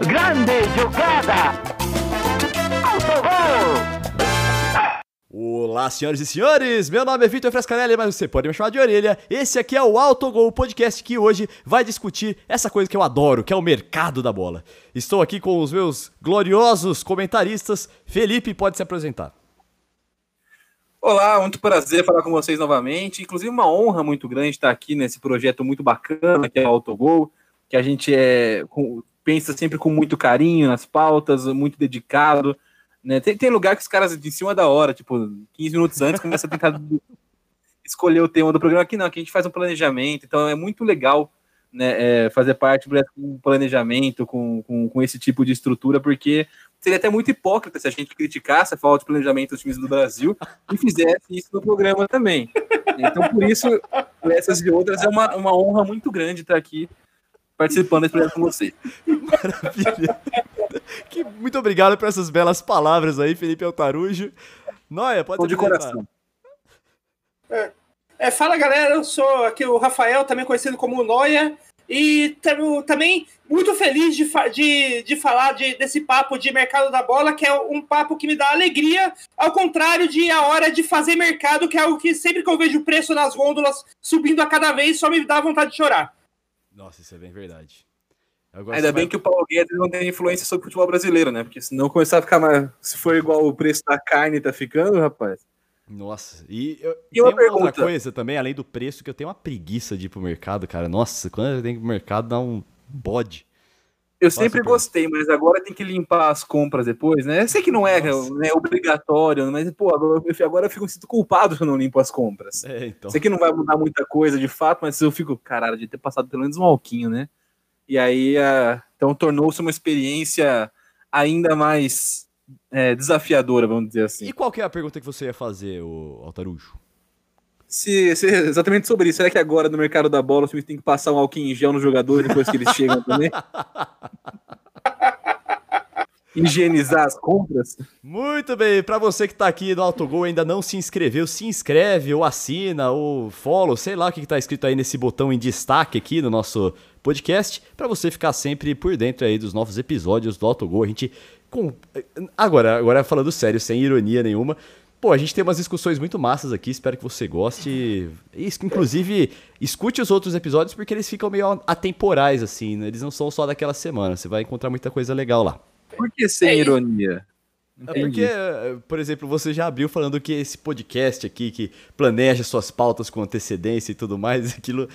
Grande jogada! Autogol! Olá, senhoras e senhores! Meu nome é Vitor Frescarelli, mas você pode me chamar de orelha. Esse aqui é o Autogol Podcast que hoje vai discutir essa coisa que eu adoro, que é o mercado da bola. Estou aqui com os meus gloriosos comentaristas. Felipe pode se apresentar. Olá, muito prazer falar com vocês novamente. Inclusive, uma honra muito grande estar aqui nesse projeto muito bacana que é o Autogol, que a gente é, pensa sempre com muito carinho nas pautas, muito dedicado. Né? Tem, tem lugar que os caras de cima da hora, tipo, 15 minutos antes, começa a tentar escolher o tema do programa. Aqui não, aqui a gente faz um planejamento, então é muito legal né, é, fazer parte do planejamento com, com, com, esse tipo de estrutura, porque seria até muito hipócrita se a gente criticasse a falta de planejamento dos times do Brasil e fizesse isso no programa também. Então, por isso, essas e outras, é uma, uma honra muito grande estar aqui participando desse programa com você. Maravilha. Que, muito obrigado por essas belas palavras aí, Felipe Altarujo. Noia, pode ser de coração. É, é, fala galera, eu sou aqui o Rafael, também conhecido como Noia, e também muito feliz de, de, de falar de, desse papo de mercado da bola, que é um papo que me dá alegria, ao contrário de a hora de fazer mercado, que é algo que sempre que eu vejo o preço nas gôndolas subindo a cada vez, só me dá vontade de chorar. Nossa, isso é bem verdade. Ainda bem vai... que o Paulo Guedes não tem influência sobre o futebol brasileiro, né? Porque senão começar a ficar mais. Se for igual o preço da carne tá ficando, rapaz. Nossa, e, eu, e uma, pergunta. outra coisa também, além do preço, que eu tenho uma preguiça de ir pro mercado, cara. Nossa, quando eu tenho que ir pro mercado, dá um bode. Eu Nossa, sempre gostei, mas agora tem que limpar as compras depois, né? Eu sei que não é, né, obrigatório, mas, pô, agora, agora eu fico sinto culpado se eu não limpo as compras. É, então. Sei que não vai mudar muita coisa de fato, mas eu fico, caralho, de ter passado pelo menos um alquinho, né? E aí, uh, então tornou-se uma experiência ainda mais é, desafiadora, vamos dizer assim. E qual que é a pergunta que você ia fazer, o Altarujo? Se, se, exatamente sobre isso. Será que agora no mercado da bola o time tem que passar um álcool em gel nos jogadores depois que eles chegam também? higienizar as compras. Muito bem, para você que tá aqui no Autogol e ainda não se inscreveu, se inscreve ou assina ou follow, sei lá o que, que tá escrito aí nesse botão em destaque aqui no nosso podcast, para você ficar sempre por dentro aí dos novos episódios do Autogol. A gente com agora, agora falando sério, sem ironia nenhuma, Pô, a gente tem umas discussões muito massas aqui, espero que você goste. inclusive, escute os outros episódios porque eles ficam meio atemporais, assim, né? Eles não são só daquela semana, você vai encontrar muita coisa legal lá. Por que sem é ironia? É porque, por exemplo, você já abriu falando que esse podcast aqui, que planeja suas pautas com antecedência e tudo mais, aquilo.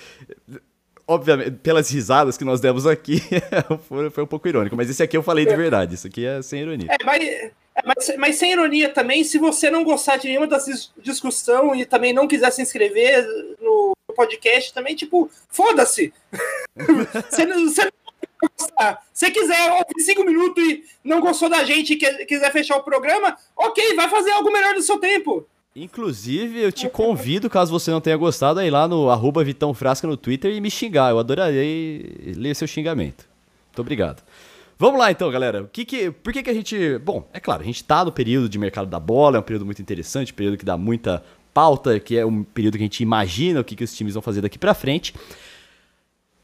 Obviamente, pelas risadas que nós demos aqui, foi um pouco irônico, mas esse aqui eu falei de verdade, isso aqui é sem ironia. É, mas, mas, mas, sem ironia também, se você não gostar de nenhuma das discussão e também não quiser se inscrever no podcast, também, tipo, foda-se! você, você não gostar. Se quiser ouvir cinco minutos e não gostou da gente e quiser fechar o programa, ok, vai fazer algo melhor do seu tempo. Inclusive, eu te convido, caso você não tenha gostado, a ir lá no arroba Vitão Frasca no Twitter e me xingar. Eu adorarei ler seu xingamento. Muito obrigado. Vamos lá então, galera. O que que, por que, que a gente. Bom, é claro, a gente tá no período de mercado da bola, é um período muito interessante, um período que dá muita pauta, que é um período que a gente imagina o que, que os times vão fazer daqui para frente.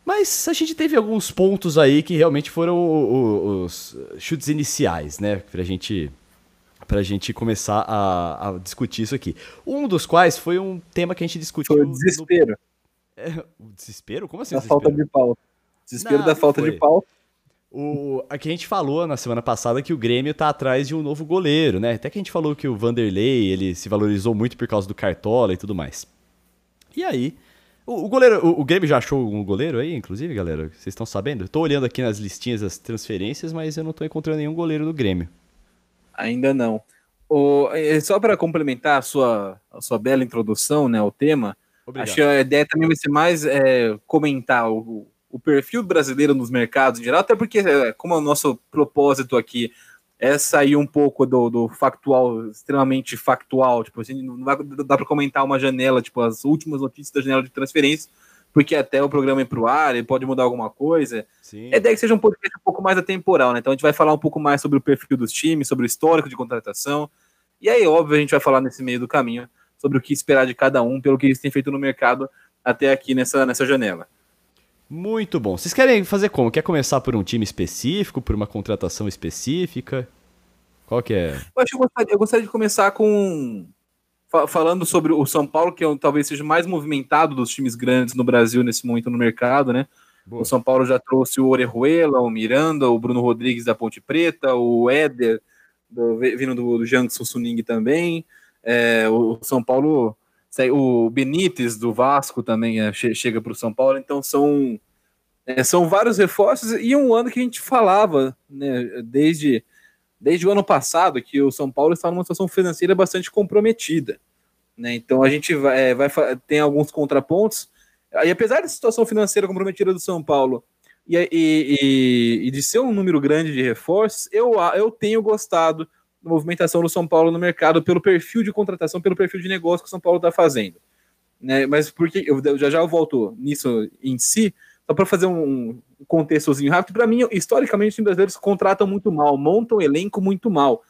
Mas a gente teve alguns pontos aí que realmente foram os, chutes iniciais, né? Pra gente, pra gente começar a, a, discutir isso aqui. Um dos quais foi um tema que a gente discutiu. Foi o desespero. No... É, o desespero? Como assim? A falta de pau. Desespero não, da falta de pau. O, aqui a gente falou na semana passada que o Grêmio tá atrás de um novo goleiro, né? Até que a gente falou que o Vanderlei ele se valorizou muito por causa do Cartola e tudo mais. E aí, o, o goleiro, o, o, Grêmio já achou um goleiro aí, inclusive, galera? Vocês estão sabendo? Eu tô olhando aqui nas listinhas das transferências, mas eu não tô encontrando nenhum goleiro do Grêmio. Ainda não. O, é, só para complementar a sua, a sua bela introdução né, ao tema, Obrigado. acho que a ideia também vai ser mais é, comentar o, o perfil brasileiro nos mercados em geral, até porque, é, como é o nosso propósito aqui é sair um pouco do, do factual, extremamente factual, tipo assim, não vai dar para comentar uma janela, tipo, as últimas notícias da janela de transferência, porque até o programa ir pro ar, ele pode mudar alguma coisa. Sim. É ideia que seja um podcast um pouco mais atemporal, né? Então a gente vai falar um pouco mais sobre o perfil dos times, sobre o histórico de contratação, e aí, óbvio, a gente vai falar nesse meio do caminho sobre o que esperar de cada um, pelo que eles têm feito no mercado até aqui nessa, nessa janela. Muito bom. Vocês querem fazer como? Quer começar por um time específico, por uma contratação específica? Qual que é? Eu, acho que eu, gostaria, eu gostaria de começar com falando sobre o São Paulo, que é, talvez seja mais movimentado dos times grandes no Brasil nesse momento no mercado, né? Boa. O São Paulo já trouxe o Orejuela, o Miranda, o Bruno Rodrigues da Ponte Preta, o Éder, do, vindo do, do Jiangsu Suning também. É, o São Paulo, o Benítez do Vasco também é, chega para o São Paulo, então são, é, são vários reforços e um ano que a gente falava, né, desde, desde o ano passado, que o São Paulo está numa situação financeira bastante comprometida. Né, então a gente vai, é, vai tem alguns contrapontos. E apesar da situação financeira comprometida do São Paulo e, e, e, de ser um número grande de reforços, eu, eu tenho gostado movimentação do São Paulo no mercado pelo perfil de contratação, pelo perfil de negócio que o São Paulo está fazendo. Né? Mas porque eu já já eu volto nisso em si, só para fazer um contextozinho rápido, para mim, historicamente, os times brasileiros contratam muito mal, montam elenco muito mal.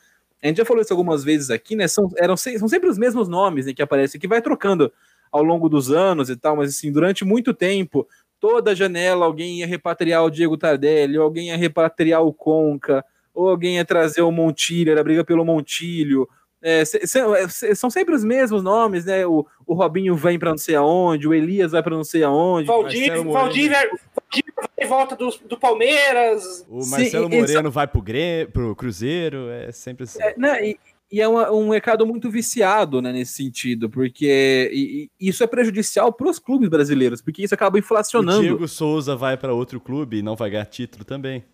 A gente já falou isso algumas vezes aqui, né? São, eram, são sempre os mesmos nomes né, que aparecem, que vai trocando ao longo dos anos e tal, mas assim, durante muito tempo, toda janela alguém ia repatriar o Diego Tardelli, alguém ia repatriar o Conca, ou alguém ia trazer o Montilho, era briga pelo Montilho. É, é são sempre os mesmos nomes, né? O, o Robinho vem para não sei aonde, o Elias vai para não sei aonde. Valdívia, Valdívia, vai em volta do, do Palmeiras. O Marcelo Sim, Moreno vai pro, Grêmio, pro Cruzeiro, é sempre assim. É, né, e, e é uma, um mercado muito viciado né, nesse sentido, porque e, e isso é prejudicial para os clubes brasileiros, porque isso acaba inflacionando. O Diego Souza vai para outro clube e não vai ganhar título também.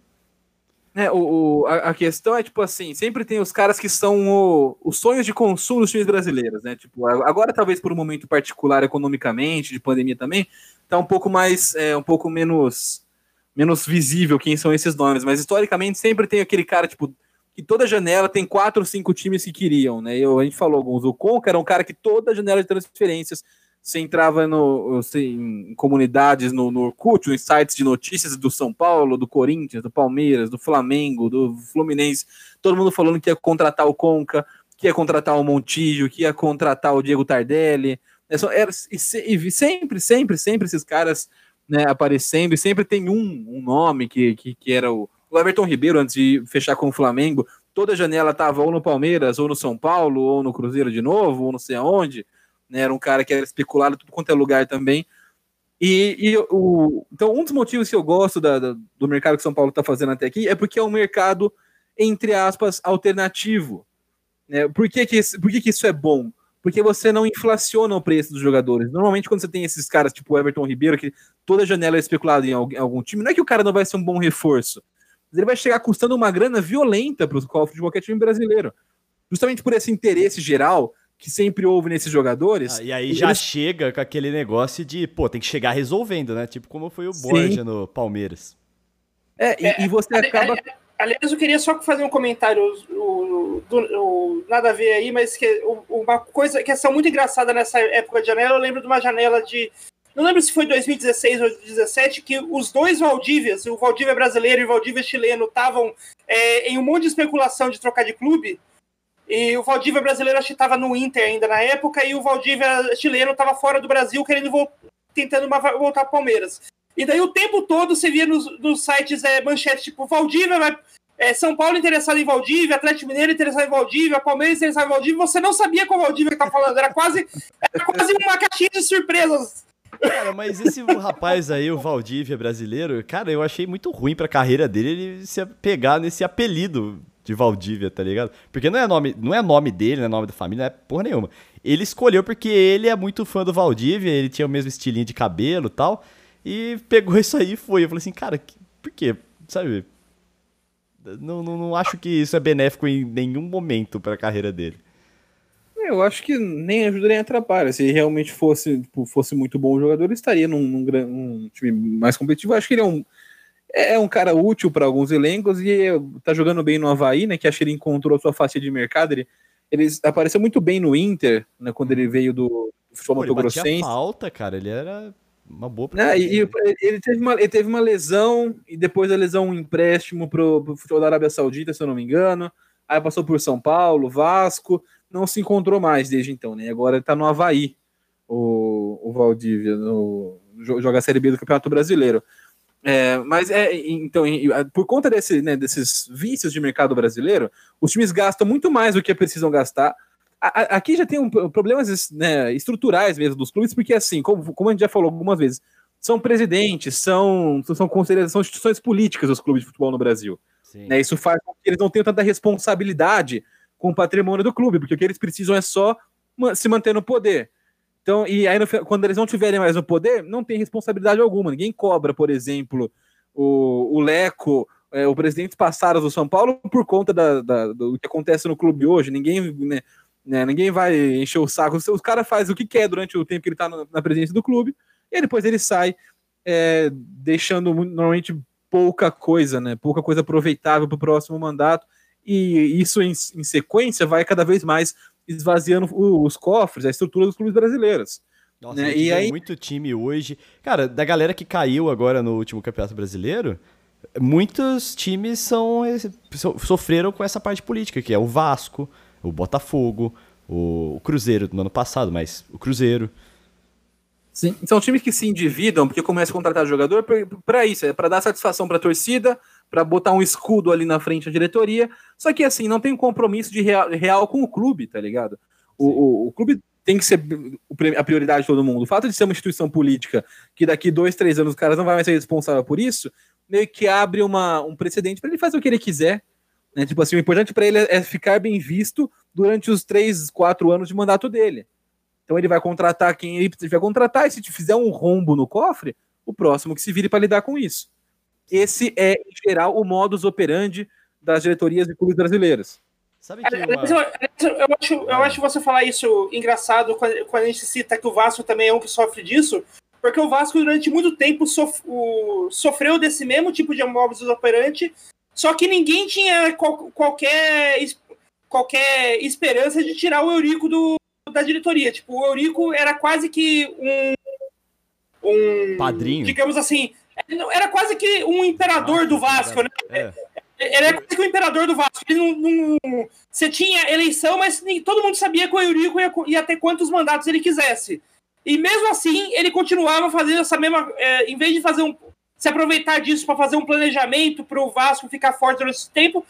É, o, o a, a, questão é, tipo assim, sempre tem os caras que são o, os sonhos de consumo dos times brasileiros, né? Tipo, agora talvez por um momento particular economicamente, de pandemia também, tá um pouco mais, é, um pouco menos, menos visível quem são esses nomes, mas historicamente sempre tem aquele cara, tipo, que toda janela tem quatro ou cinco times que queriam, né? Eu, a gente falou alguns. O Conca era um cara que toda janela de transferências você entrava no, assim, em comunidades no, no Orkut, em sites de notícias do São Paulo, do Corinthians, do Palmeiras, do Flamengo, do Fluminense, todo mundo falando que ia contratar o Conca, que ia contratar o Montijo, que ia contratar o Diego Tardelli. Né? Era, e, e sempre, sempre, sempre esses caras né, aparecendo, e sempre tem um, um nome que, que, que era o, o Everton Ribeiro, antes de fechar com o Flamengo, toda janela estava ou no Palmeiras, ou no São Paulo, ou no Cruzeiro de novo, ou não sei aonde. Né? Era um cara que era especulado tudo quanto é lugar também. E, e o, então, um dos motivos que eu gosto da, da, do mercado que São Paulo está fazendo até aqui é porque é um mercado, entre aspas, alternativo. Né? Por, que, que, por que, que isso é bom? Porque você não inflaciona o preço dos jogadores. Normalmente, quando você tem esses caras, tipo o Everton Ribeiro, que toda janela é especulada em algum, em algum time, não é que o cara não vai ser um bom reforço mas ele vai chegar custando uma grana violenta para os cofres de qualquer time brasileiro. Justamente por esse interesse geral que sempre houve nesses jogadores. Ah, e aí já chega com aquele negócio de, pô, tem que chegar resolvendo, né? Tipo como foi o Borja no Palmeiras. É, e, é, e você acaba. Aliás, eu queria só fazer um comentário, o, do, o, nada a ver aí, mas que uma coisa, questão muito engraçada nessa época de janela, eu lembro de uma janela de não lembro se foi 2016 ou 2017, que os dois Valdívias, o Valdívia brasileiro e o Valdívia chileno, estavam é, em um monte de especulação de trocar de clube. E o Valdívia brasileiro acho que estava no Inter ainda na época, e o Valdívia chileno estava fora do Brasil, querendo tentando voltar para Palmeiras. E daí o tempo todo você via nos, nos sites é, manchetes tipo Valdívia vai. É, São Paulo interessado em Valdívia, Atlético Mineiro interessado em Valdívia, Palmeiras interessado em Valdívia, você não sabia qual Valdívia que tá falando, era quase, era quase uma caixinha de surpresas Cara, mas esse rapaz aí, o Valdívia brasileiro, cara, eu achei muito ruim pra carreira dele ele se pegar nesse apelido de Valdívia, tá ligado? Porque não é nome, não é nome dele, não é nome da família, não é porra nenhuma. Ele escolheu porque ele é muito fã do Valdívia, ele tinha o mesmo estilinho de cabelo e tal, e pegou isso aí e foi. Eu falei assim, cara, por quê? Sabe? Não, não, não acho que isso é benéfico em nenhum momento pra carreira dele. Eu acho que nem ajuda nem atrapalha. Se realmente fosse, tipo, fosse muito bom jogador, ele estaria num, num, num, time mais competitivo. Eu acho que ele é um, é, é um cara útil para alguns elencos e tá jogando bem no Havaí, né? Que acho que ele encontrou a sua faixa de mercado. Ele, ele apareceu muito bem no Inter, né? Quando ele veio do, futebol Mato Grossense. falta, cara. Ele era uma boa. É, e, e, ele, teve uma, ele teve uma lesão e depois a lesão um empréstimo pro, pro futebol da Arábia Saudita, se eu não me engano. Aí passou por São Paulo, Vasco não se encontrou mais desde então, né? Agora ele tá no Havaí, o, o Valdívia, no, joga a Série B do Campeonato Brasileiro. É, mas é então, por conta desse, né, desses vícios de mercado brasileiro, os times gastam muito mais do que precisam gastar. A, aqui já tem um, problemas né, estruturais mesmo dos clubes, porque assim, como, como a gente já falou algumas vezes, são presidentes, são, são conselheiros, são instituições políticas os clubes de futebol no Brasil. Né, isso faz com que eles não tenham tanta responsabilidade com o patrimônio do clube, porque o que eles precisam é só se manter no poder. Então, e aí, no, quando eles não tiverem mais no poder, não tem responsabilidade alguma. Ninguém cobra, por exemplo, o, o Leco, é, o presidente passados do São Paulo por conta da, da, do que acontece no clube hoje. Ninguém, né, né, ninguém vai encher o saco. Os caras fazem o que quer durante o tempo que ele está na, na presidência do clube, e depois ele sai, é, deixando normalmente pouca coisa, né? Pouca coisa aproveitável para o próximo mandato. E isso em, em sequência vai cada vez mais esvaziando os cofres, a estrutura dos clubes brasileiros. Nossa, né? e aí muito time hoje. Cara, da galera que caiu agora no último Campeonato Brasileiro, muitos times são sofreram com essa parte política, que é o Vasco, o Botafogo, o, Cruzeiro no ano passado, mas o Cruzeiro. Sim, são times que se endividam porque começam a contratar jogador para isso, é para dar satisfação para a torcida, para botar um escudo ali na frente da diretoria. Só que assim, não tem um compromisso de real, real com o clube, tá ligado? O, o, o, clube tem que ser a prioridade de todo mundo. O fato de ser uma instituição política que daqui dois, três anos os caras não vão mais ser responsável por isso, meio que abre uma, um precedente para ele fazer o que ele quiser. Né? Tipo assim, o importante para ele é ficar bem visto durante os três, quatro anos de mandato dele. Então ele vai contratar quem ele vai contratar, e se te fizer um rombo no cofre, o próximo que se vire para lidar com isso. Esse é, em geral, o modus operandi das diretorias de clubes brasileiros. Sabe que uma... eu, eu, acho, eu acho você falar isso engraçado quando, quando a gente cita que o Vasco também é um que sofre disso, porque o Vasco durante muito tempo sof, o, sofreu desse mesmo tipo de modus operandi, só que ninguém tinha qual, qualquer, qualquer esperança de tirar o Eurico do, da diretoria. Tipo, o Eurico era quase que um, um padrinho, digamos assim, era quase que um imperador do Vasco, né? É. Ele é quase que o imperador do Vasco. Ele não, não, Você tinha eleição, mas todo mundo sabia que o Eurico ia, ia ter quantos mandatos ele quisesse. E mesmo assim, ele continuava fazendo essa mesma. É, em vez de fazer um. Se aproveitar disso para fazer um planejamento para o Vasco ficar forte durante esse tempo,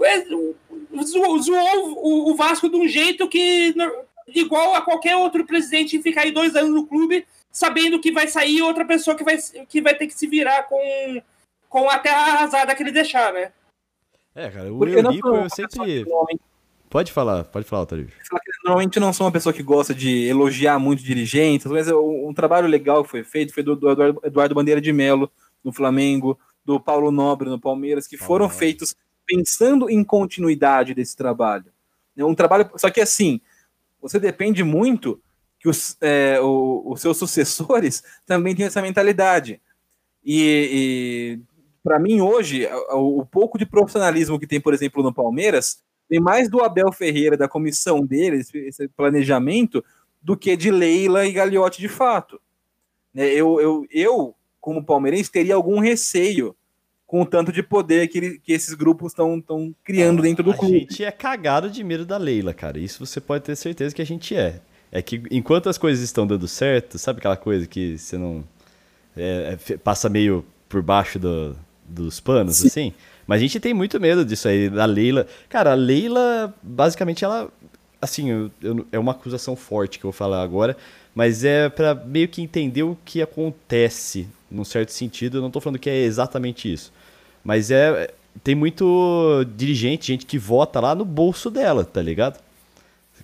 é, zoou o, o Vasco de um jeito que. igual a qualquer outro presidente ficar aí dois anos no clube sabendo que vai sair outra pessoa que vai, que vai ter que se virar com, com a terra arrasada que ele deixar, né? É, cara, o Porque Eurico eu sempre... Pode falar, pode falar, Otário. Normalmente não sou uma pessoa que gosta de elogiar muito dirigentes, mas um, trabalho legal que foi feito foi do, do Eduardo Bandeira de Melo no Flamengo, do Paulo Nobre no Palmeiras, que foram Nobre. feitos pensando em continuidade desse trabalho. É um trabalho, só que assim, você depende muito que os, é, o, os seus sucessores também tenham essa mentalidade. E, e para mim, hoje, o, o, pouco de profissionalismo que tem, por exemplo, no Palmeiras, tem mais do Abel Ferreira, da comissão dele, esse, esse planejamento, do que de Leila e Gagliotti de fato. Né, eu, eu, eu, como palmeirense, teria algum receio com o tanto de poder que, ele, que esses grupos estão criando dentro do a clube. A gente é cagado de medo da Leila, cara. Isso você pode ter certeza que a gente é. É que enquanto as coisas estão dando certo, sabe aquela coisa que você não. É, é, passa meio por baixo do, dos panos, Sim. assim? Mas a gente tem muito medo disso aí, da Leila. Cara, a Leila, basicamente, ela. Assim, eu, eu, é uma acusação forte que eu vou falar agora, mas é para meio que entender o que acontece, num certo sentido. Eu não tô falando que é exatamente isso. Mas é. Tem muito dirigente, gente que vota lá no bolso dela, tá ligado?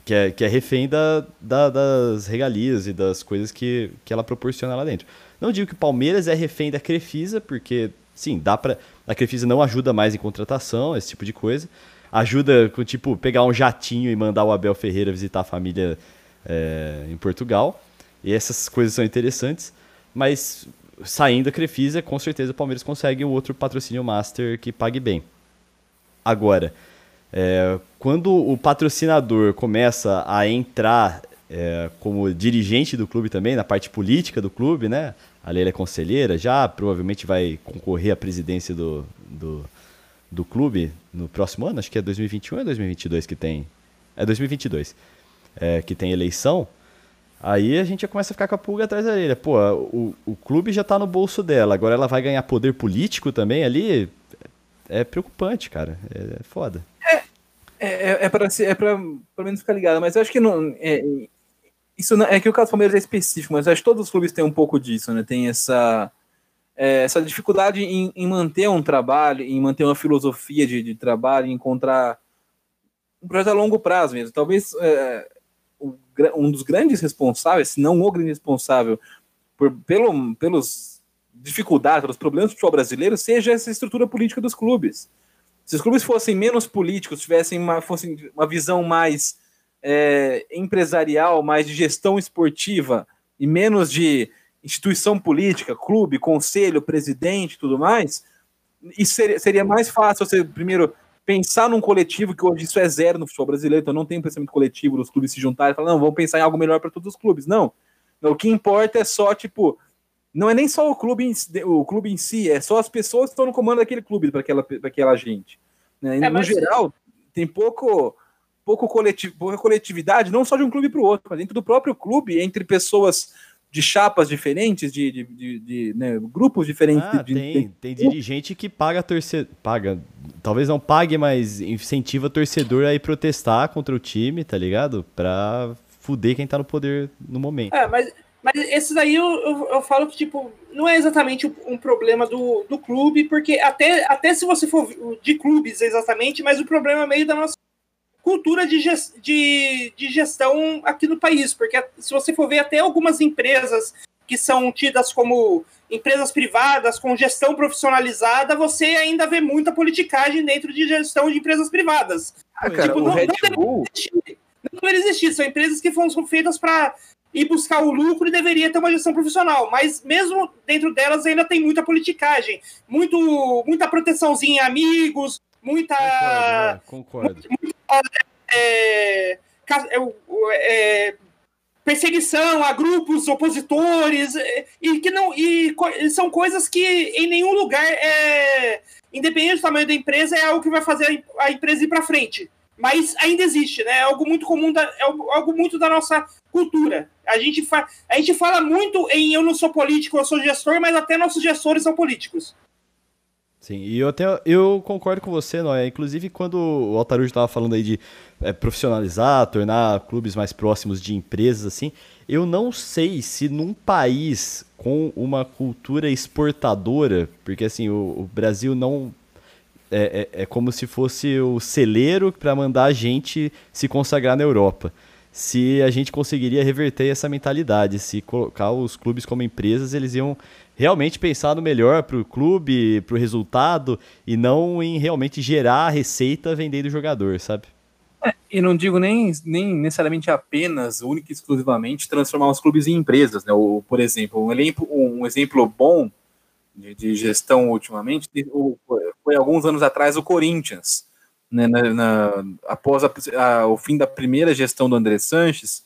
Que é, que é refém da, da, das regalias e das coisas que, que ela proporciona lá dentro. Não digo que o Palmeiras é refém da Crefisa, porque, sim, dá para A Crefisa não ajuda mais em contratação, esse tipo de coisa. Ajuda com, tipo, pegar um jatinho e mandar o Abel Ferreira visitar a família é, em Portugal. E essas coisas são interessantes. Mas saindo da Crefisa, com certeza o Palmeiras consegue um outro patrocínio master que pague bem. Agora, é, quando o patrocinador começa a entrar é, como dirigente do clube também, na parte política do clube, né? A Leila é conselheira, já provavelmente vai concorrer à presidência do, do, do clube no próximo ano, acho que é 2021 ou 2022 que tem. É 2022 é, que tem eleição. Aí a gente já começa a ficar com a pulga atrás da orelha. Pô, o, o clube já tá no bolso dela, agora ela vai ganhar poder político também ali. É preocupante, cara. É, é foda. É, é, é para é pra, pelo menos ficar ligado, mas eu acho que não. É, isso não, é que o caso do Palmeiras é específico, mas acho que todos os clubes têm um pouco disso, né? Tem essa, é, essa dificuldade em, em, manter um trabalho, em manter uma filosofia de, de trabalho, em encontrar um projeto a longo prazo mesmo. Talvez é, um dos grandes responsáveis, se não o grande responsável, por, pelo, pelos dificuldades, pelos problemas do futebol brasileiro, seja essa estrutura política dos clubes. Se os clubes fossem menos políticos, tivessem uma, fossem uma visão mais é, empresarial, mais de gestão esportiva e menos de instituição política, clube, conselho, presidente tudo mais, isso seria, seria mais fácil você, primeiro, pensar num coletivo, que hoje isso é zero no futebol brasileiro, então não tem um pensamento coletivo dos clubes se juntarem e falar, não, vamos pensar em algo melhor para todos os clubes. Não. O que importa é só, tipo, não é nem só o clube em, o clube em si, é só as pessoas que estão no comando daquele clube, para aquela, aquela gente. Né? É, no geral, tem pouco pouco coletivo, pouca coletividade, não só de um clube para o outro, mas dentro do próprio clube, entre pessoas de chapas diferentes, de, de, de, de né, grupos diferentes. Ah, de, tem, tem dirigente que paga torcedor, paga, talvez não pague, mas incentiva torcedor a ir protestar contra o time, tá ligado? Pra fuder quem tá no poder no momento. É, mas, mas esses aí eu, eu, eu, falo que, tipo, não é exatamente um problema do, do clube, porque até, até se você for de clubes exatamente, mas o problema é meio da nossa cultura de, de, de gestão aqui no país, porque se você for ver até algumas empresas que são tidas como empresas privadas com gestão profissionalizada, você ainda vê muita politicagem dentro de gestão de empresas privadas. Ah, cara, tipo, não, Red não, Bull... existir, não deveria existir. São empresas que foram feitas para ir buscar o lucro e deveria ter uma gestão profissional. Mas mesmo dentro delas ainda tem muita politicagem, muito, muita proteçãozinha em amigos, muita. Concordo. Né? concordo. Muita, é, é, é, perseguição a grupos opositores é, e que não e são coisas que em nenhum lugar é independente do tamanho da empresa é algo que vai fazer a empresa ir para frente mas ainda existe né é algo muito comum da, é algo muito da nossa cultura a gente fa, a gente fala muito em eu não sou político eu sou gestor mas até nossos gestores são políticos Sim, e eu até eu concordo com você, Noé. Inclusive, quando o Altarujo estava falando aí de é, profissionalizar, tornar clubes mais próximos de empresas, assim, eu não sei se num país com uma cultura exportadora, porque assim, o, o Brasil não. É, é, é, como se fosse o celeiro para mandar a gente se consagrar na Europa. Se a gente conseguiria reverter essa mentalidade, se colocar os clubes como empresas, eles iam realmente pensar no melhor para o clube, para o resultado, e não em realmente gerar receita vendendo o jogador, sabe? É, e não digo nem, nem necessariamente apenas, única e exclusivamente, transformar os clubes em empresas. Né? O, por exemplo, um um exemplo bom de, de gestão ultimamente foi alguns anos atrás o Corinthians. Né, na, na, após a, a, o fim da primeira gestão do André Sanches,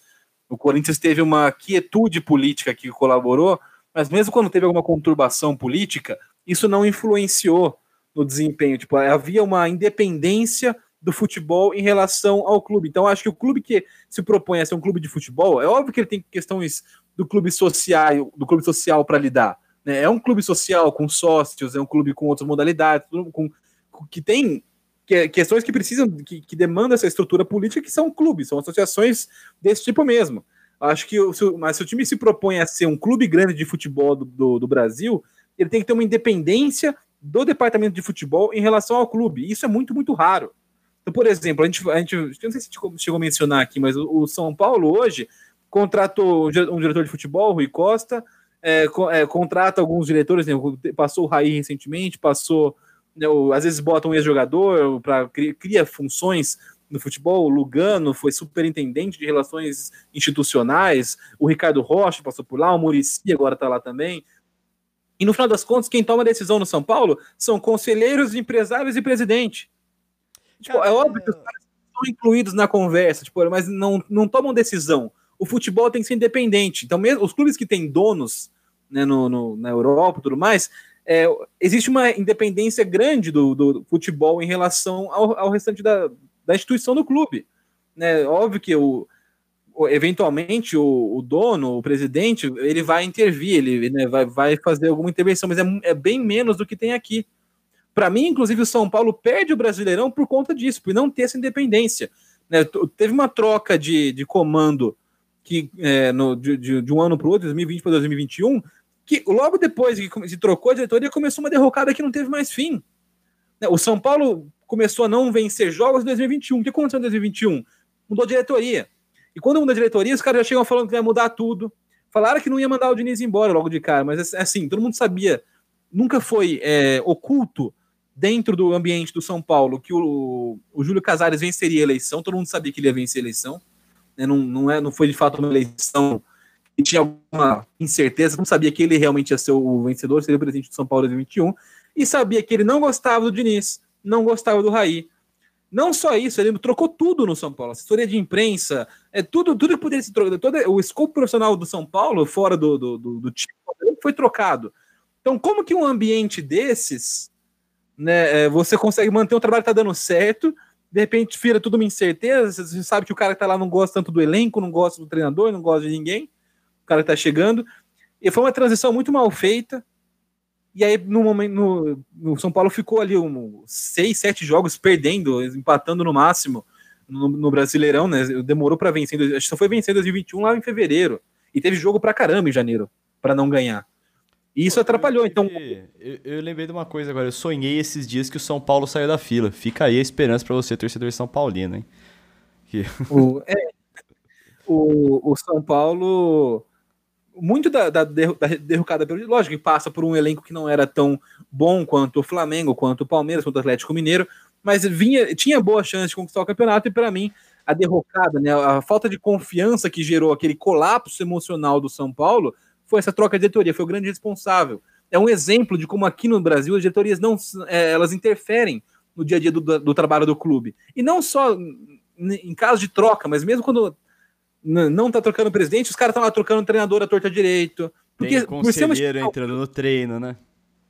o Corinthians teve uma quietude política que colaborou mas mesmo quando teve alguma conturbação política, isso não influenciou no desempenho. Tipo, havia uma independência do futebol em relação ao clube. Então, acho que o clube que se propõe a ser um clube de futebol, é óbvio que ele tem questões do clube social, do clube social para lidar. Né? É um clube social com sócios, é um clube com outras modalidades, com, com que tem que, questões que precisam, que, que demandam essa estrutura política, que são clubes, são associações desse tipo mesmo. Acho que se, mas se o time se propõe a ser um clube grande de futebol do, do, do, Brasil, ele tem que ter uma independência do departamento de futebol em relação ao clube. Isso é muito, muito raro. Então, por exemplo, a gente, a gente não sei se chegou a mencionar aqui, mas o, o São Paulo hoje contratou um diretor de futebol, Rui Costa, é, é, contrata alguns diretores, né, passou o Raí recentemente, passou, né, às vezes bota um ex-jogador para cria, cria funções no futebol, o Lugano foi superintendente de relações institucionais, o Ricardo Rocha passou por lá, o Murici agora está lá também. E no final das contas, quem toma a decisão no São Paulo são conselheiros, empresários e presidente. Tipo, é óbvio que os caras estão incluídos na conversa, tipo, mas não, não tomam decisão. O futebol tem que ser independente. Então, mesmo os clubes que têm donos né, no, no, na Europa e tudo mais, é, existe uma independência grande do, do futebol em relação ao, ao restante da, da instituição do clube. Né? Óbvio que o, eventualmente o, o, dono, o presidente, ele vai intervir, ele né, vai, vai fazer alguma intervenção, mas é, é bem menos do que tem aqui. Para mim, inclusive, o São Paulo perde o Brasileirão por conta disso, por não ter essa independência. Né, teve uma troca de, de comando que é, no, de, de, de, um ano para o outro, 2020 para 2021, que logo depois que se trocou a diretoria, começou uma derrocada que não teve mais fim. Né, o São Paulo começou a não vencer jogos em 2021. O que aconteceu em 2021? Mudou a diretoria. E quando mudou a diretoria, os caras já chegam falando que vai mudar tudo. Falaram que não ia mandar o Diniz embora logo de cara, mas assim, todo mundo sabia. Nunca foi é, oculto dentro do ambiente do São Paulo que o, o Júlio Casares venceria a eleição, todo mundo sabia que ele ia vencer a eleição. Né? Não, não, é, não foi de fato uma eleição que tinha alguma incerteza, não sabia que ele realmente ia ser o vencedor, seria o presidente do São Paulo em 2021, e sabia que ele não gostava do Diniz, não gostava do Raí. Não só isso, ele trocou tudo no São Paulo, assessoria de imprensa, é tudo, tudo que poderia se trocar, todo o escopo profissional do São Paulo, fora do, do, do, do time, foi trocado. Então, como que um ambiente desses, né, é, você consegue manter um trabalho que está dando certo, de repente vira tudo uma incerteza, você sabe que o cara que tá lá não gosta tanto do elenco, não gosta do treinador, não gosta de ninguém, o cara que tá chegando, e foi uma transição muito mal feita, e aí, no momento, no, no São Paulo ficou ali um, seis, sete jogos perdendo, empatando no máximo no, no Brasileirão, né? Demorou para vencer. Acho que só foi vencer em 2021 lá em fevereiro. E teve jogo pra caramba em janeiro, para não ganhar. E isso Pô, atrapalhou, então. Eu, eu, lembrei de uma coisa agora. Eu sonhei esses dias que o São Paulo saiu da fila. Fica aí a esperança para você, torcedor São Paulino, hein? Que... O, é, o, o São Paulo muito da, da, da derrocada pelo. Lógico que passa por um elenco que não era tão bom quanto o Flamengo, quanto o Palmeiras, quanto o Atlético Mineiro, mas vinha, tinha boa chance de conquistar o campeonato, e para mim, a derrocada, né, a falta de confiança que gerou aquele colapso emocional do São Paulo foi essa troca de diretoria, foi o grande responsável. É um exemplo de como aqui no Brasil as diretorias não é, elas interferem no dia a dia do, do trabalho do clube. E não só em caso de troca, mas mesmo quando não tá trocando presidente, os caras estão lá trocando treinador à torta direito. Porque Tem conselheiro por entrando no treino, né?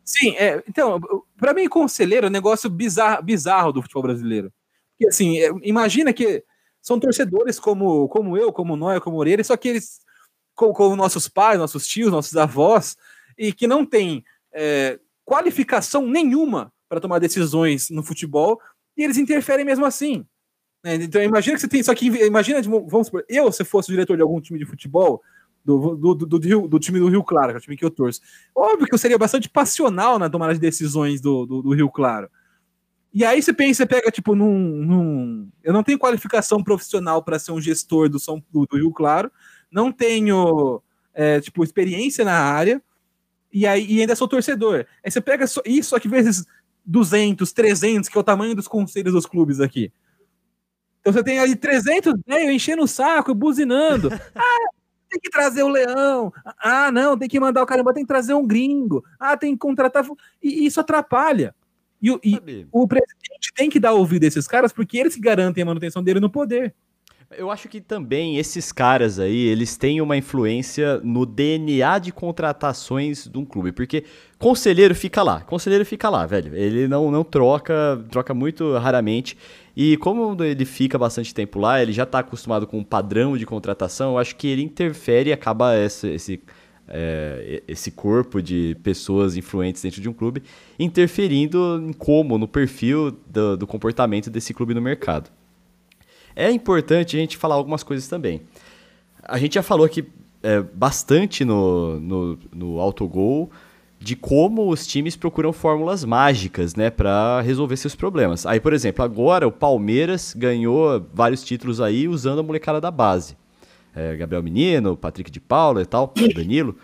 Sim, é, então, para mim, conselheiro é um negócio bizarro, bizarro do futebol brasileiro. Porque, assim, é, imagina que são torcedores como, como eu, como Noia, como Moreira, só que eles, como, como, nossos pais, nossos tios, nossos avós, e que não tem é, qualificação nenhuma para tomar decisões no futebol, e eles interferem mesmo assim. Né? Então imagina que você tem. Só que imagina, vamos supor, eu, se fosse diretor de algum time de futebol, do, do, do, do, Rio, do time do Rio Claro, que é o time que eu torço. Óbvio que eu seria bastante passional na tomada de decisões do, do, do Rio Claro. E aí você pensa, você pega, tipo, num. num... Eu não tenho qualificação profissional para ser um gestor do, São, do, do Rio Claro, não tenho, é, tipo, experiência na área, e aí e ainda sou torcedor. Aí você pega isso, só que vezes 200, 300, que é o tamanho dos conselhos dos clubes aqui. Então você tem ali 300 velho enchendo o saco, buzinando. Ah, tem que trazer o leão. Ah, não, tem que mandar o caramba, tem que trazer um gringo. Ah, tem que contratar. E isso atrapalha. E, e o presidente tem que dar ouvido a esses caras porque eles que garantem a manutenção dele no poder. Eu acho que também esses caras aí, eles têm uma influência no DNA de contratações de um clube, porque conselheiro fica lá, conselheiro fica lá, velho. Ele não, não troca, troca muito raramente. E como ele fica bastante tempo lá, ele já está acostumado com um padrão de contratação, eu acho que ele interfere e acaba esse, esse, é, esse corpo de pessoas influentes dentro de um clube interferindo em como, no perfil do, do comportamento desse clube no mercado. É importante a gente falar algumas coisas também. A gente já falou aqui é, bastante no, no, no autogol de como os times procuram fórmulas mágicas, né, para resolver seus problemas. Aí, por exemplo, agora o Palmeiras ganhou vários títulos aí usando a molecada da base. É, Gabriel Menino, Patrick de Paula e tal, Danilo.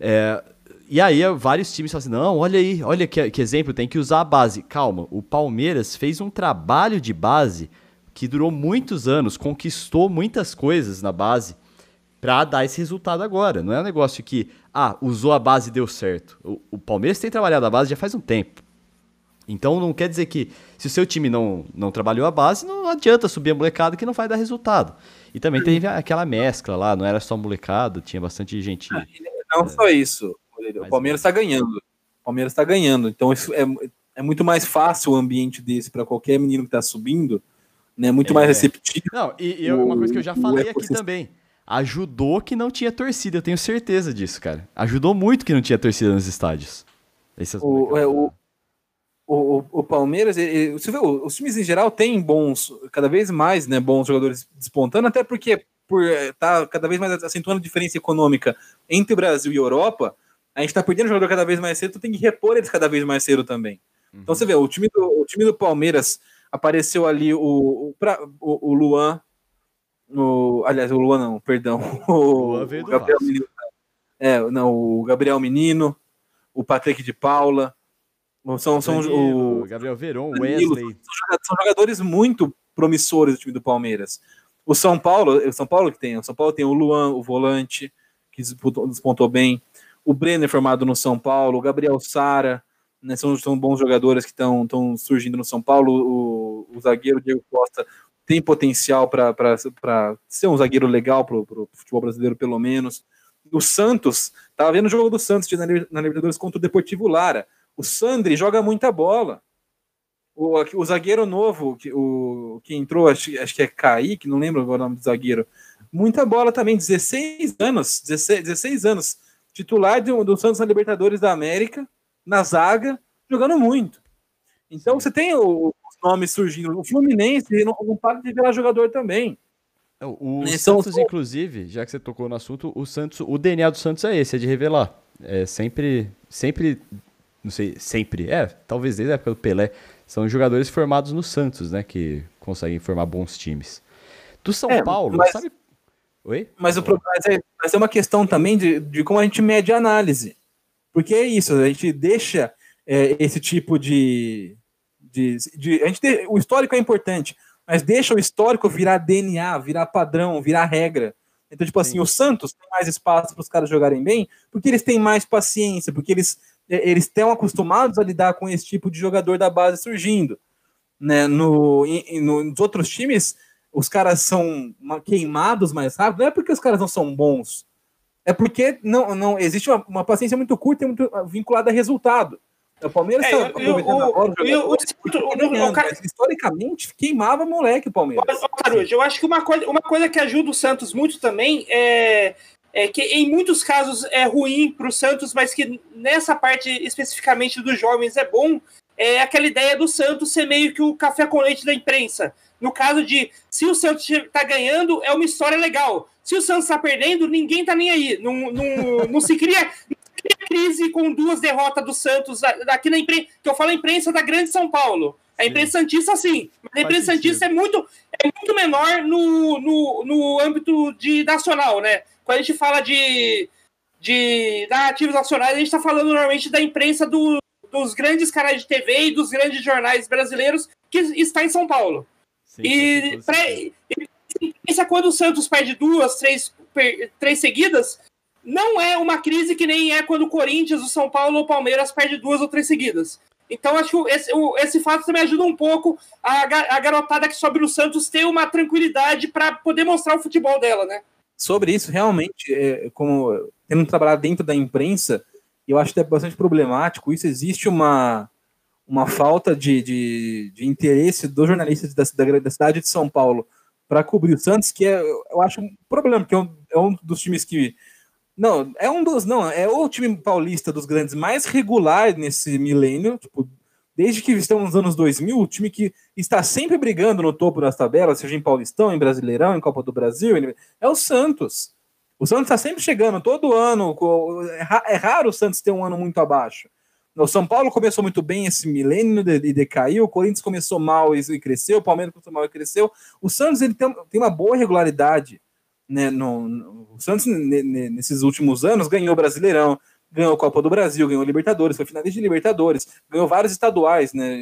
É, e aí vários times falam assim, não, olha aí, olha que, que exemplo, tem que usar a base. Calma, o Palmeiras fez um trabalho de base que durou muitos anos, conquistou muitas coisas na base para dar esse resultado agora. Não é um negócio que, ah, usou a base e deu certo. O, o, Palmeiras tem trabalhado a base já faz um tempo. Então não quer dizer que se o seu time não, não trabalhou a base, não adianta subir a molecada que não vai dar resultado. E também teve aquela mescla lá, não era só molecada, tinha bastante gente. Ah, não é, só isso. O Palmeiras está ganhando. O Palmeiras está ganhando. Então isso é, é muito mais fácil o ambiente desse para qualquer menino que está subindo né? Muito É. mais receptivo. Não, e, e eu- uma coisa que eu já falei aqui também. Ajudou que não tinha torcida, eu tenho certeza disso, cara. Ajudou muito que não tinha torcida nos estádios. Esse O, é, o, o, o- Palmeiras, ele- você vê, os times em geral têm bons, cada vez mais, né, bons jogadores despontando, até porque por estar cada vez mais acentuando a diferença econômica entre o Brasil e Europa, a gente tá perdendo jogador cada vez mais cedo, então tem que repor eles cada vez mais cedo também. Então você vê, o time do, o time do Palmeiras apareceu ali o, o, pra- o, o Luan, o, aliás, o Luan não, perdão, o, o Gabriel. Menino, é, não, o Gabriel Menino, o Patrick de Paula, são, são Danilo, o, Gabriel Veron, Danilo, Wesley. são jogadores muito promissores do time do Palmeiras. O São Paulo, o São Paulo que tem, o São Paulo tem o Luan, o volante, que despontou, despontou bem, o Brenner formado no São Paulo, o Gabriel Sara, né, são, são bons jogadores que estão surgindo no São Paulo. O, o zagueiro Diego Costa tem potencial para ser um zagueiro legal para o futebol brasileiro, pelo menos. O Santos, tava vendo o jogo do Santos na, na Libertadores contra o Deportivo Lara. O Sandri joga muita bola. O, o zagueiro novo, que, o, que entrou, acho, acho que é Kaique, não lembro agora o nome do zagueiro. Muita bola também, 16 anos, 16, 16 anos. Titular do, do Santos na Libertadores da América, na zaga, jogando muito. Então você tem o, os nomes surgindo. O Fluminense não, não para de virar jogador também. O Né, Santos, são- inclusive, já que você tocou no assunto, o Santos, o DNA do Santos é esse, é de revelar. É sempre, sempre, não sei, sempre, é, talvez desde a época do Pelé, são jogadores formados no Santos, né, que conseguem formar bons times. Do São É, Paulo, mas- sabe? Oi? Mas, o problema mas é, mas é uma questão também de, de como a gente mede a análise. Porque é isso, a gente deixa é, esse tipo de. de, de- a gente de- o histórico é importante, mas deixa o histórico virar DNA, virar padrão, virar regra. Então, tipo assim, Sim. o Santos tem mais espaço para os caras jogarem bem, porque eles têm mais paciência, porque eles é, eles estão acostumados a lidar com esse tipo de jogador da base surgindo. Né? No, em- no- nos outros times, os caras são ma- queimados mais rápido, não é porque os caras não são bons, é porque não, não existe uma, uma paciência muito curta e muito ah, vinculada a resultado. O Palmeiras É, está eu- eu- aproveitando o- agora tá historicamente queimava moleque o Palmeiras. Carujo, eu acho que uma coisa, uma coisa que ajuda o Santos muito também é, é que em muitos casos é ruim para o Santos, mas que nessa parte especificamente dos jovens é bom, é aquela ideia do Santos ser meio que o café com leite da imprensa. No caso de se o Santos está ganhando, é uma história legal. Se o Santos está perdendo, ninguém tá nem aí. Não, não, não se cria. crise com duas derrotas do Santos aqui na imprensa, que eu falo a imprensa da Grande São Paulo. A Sim. imprensa Santista, sim. Mas a Faz imprensa sentido. Santista é muito, é muito menor no, no, no âmbito de nacional, né? Quando a gente fala de, de narrativos nacionais, a gente está falando normalmente da imprensa do- dos grandes canais de TV e dos grandes jornais brasileiros que está em São Paulo. Sim, E pra, e pensa quando o Santos perde duas, três, per- três seguidas, não é uma crise que nem é quando o Corinthians, o São Paulo ou o Palmeiras perde duas ou três seguidas. Então, acho que esse, esse fato também ajuda um pouco a, a garotada que sobe no Santos ter uma tranquilidade para poder mostrar o futebol dela, né? sobre isso, realmente, é, como tendo trabalhado dentro da imprensa, eu acho que é bastante problemático. Isso existe uma, uma falta de, de, de interesse dos jornalistas da, da, da cidade de São Paulo para cobrir o Santos, que é, eu acho um problema, porque é um, é um dos times que. Não, é um dos. Não, é o time paulista dos grandes mais regular nesse milênio. Tipo, desde que estamos nos anos 2000, o time que está sempre brigando no topo das tabelas, seja em Paulistão, em Brasileirão, em Copa do Brasil, é o Santos. O Santos está sempre chegando todo ano. É é raro o Santos ter um ano muito abaixo. O São Paulo começou muito bem esse milênio e decaiu. O Corinthians começou mal e cresceu. O Palmeiras começou mal e cresceu. O Santos ele tem, tem uma boa regularidade. Né, no, no- o Santos, ne- ne- nesses últimos anos, ganhou Brasileirão, ganhou a Copa do Brasil, ganhou Libertadores, foi finalista de Libertadores, ganhou vários estaduais né,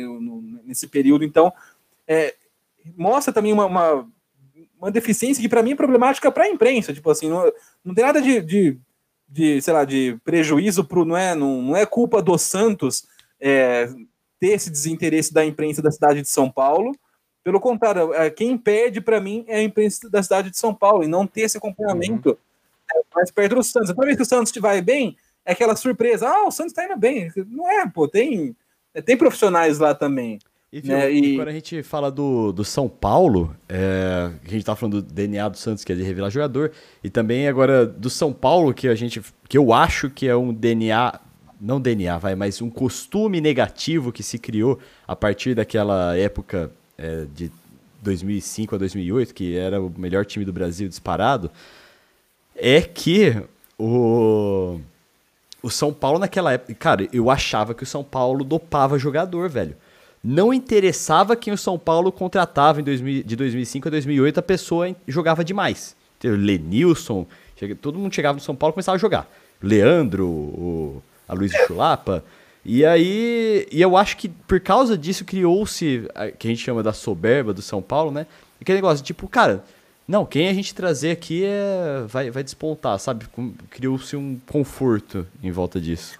nesse período. Então, é, mostra também uma, uma, uma deficiência que, para mim, é problemática para a imprensa. Tipo assim, não, não tem nada de, de, de, sei lá, de prejuízo pro. Não é, não, não é culpa do Santos é, ter esse desinteresse da imprensa da cidade de São Paulo. Pelo contrário, é, quem pede para mim é a imprensa da cidade de São Paulo e não ter esse acompanhamento é, mais perto do Santos. Toda vez que o Santos vai bem, é aquela surpresa. Ah, o Santos tá indo bem. Não é, pô, tem, é, tem profissionais lá também. E, viu, Né, e e- quando a gente fala do, do São Paulo, é, a gente tá falando do DNA do Santos, que é de revelar jogador, e também agora do São Paulo, que a gente. que eu acho que é um DNA. Não DNA, vai, mas um costume negativo que se criou a partir daquela época é, de 2005 a 2008, que era o melhor time do Brasil disparado, é que o, o São Paulo naquela época. Cara, eu achava que o São Paulo dopava jogador, velho. Não interessava quem o São Paulo contratava em 2000, de 2005 a 2008, a pessoa jogava demais. Lenilson, todo mundo chegava no São Paulo e começava a jogar. Leandro, o, a Luiz Chulapa. E aí, e eu acho que por causa disso criou-se, que a gente chama da soberba do São Paulo, né? Aquele negócio, tipo, cara, não, quem a gente trazer aqui é, vai, vai despontar, sabe? Criou-se um conforto em volta disso.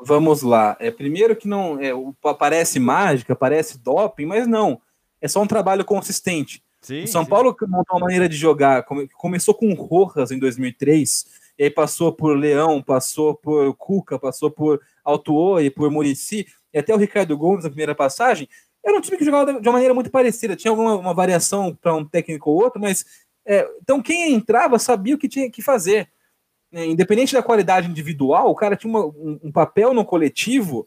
Vamos lá. É primeiro que não é, parece mágica, parece doping, mas não. É só um trabalho consistente. Sim, O São Paulo que montou uma maneira de jogar, come- começou com Rojas em 2003, e aí passou por Leão, passou por Cuca, passou por Altuori, por Murici, e até o Ricardo Gomes na primeira passagem. Era um time que jogava de uma maneira muito parecida, tinha alguma uma variação para um técnico ou outro, mas é, então quem entrava sabia o que tinha que fazer. Né? Independente da qualidade individual, o cara tinha uma- um, um papel no coletivo,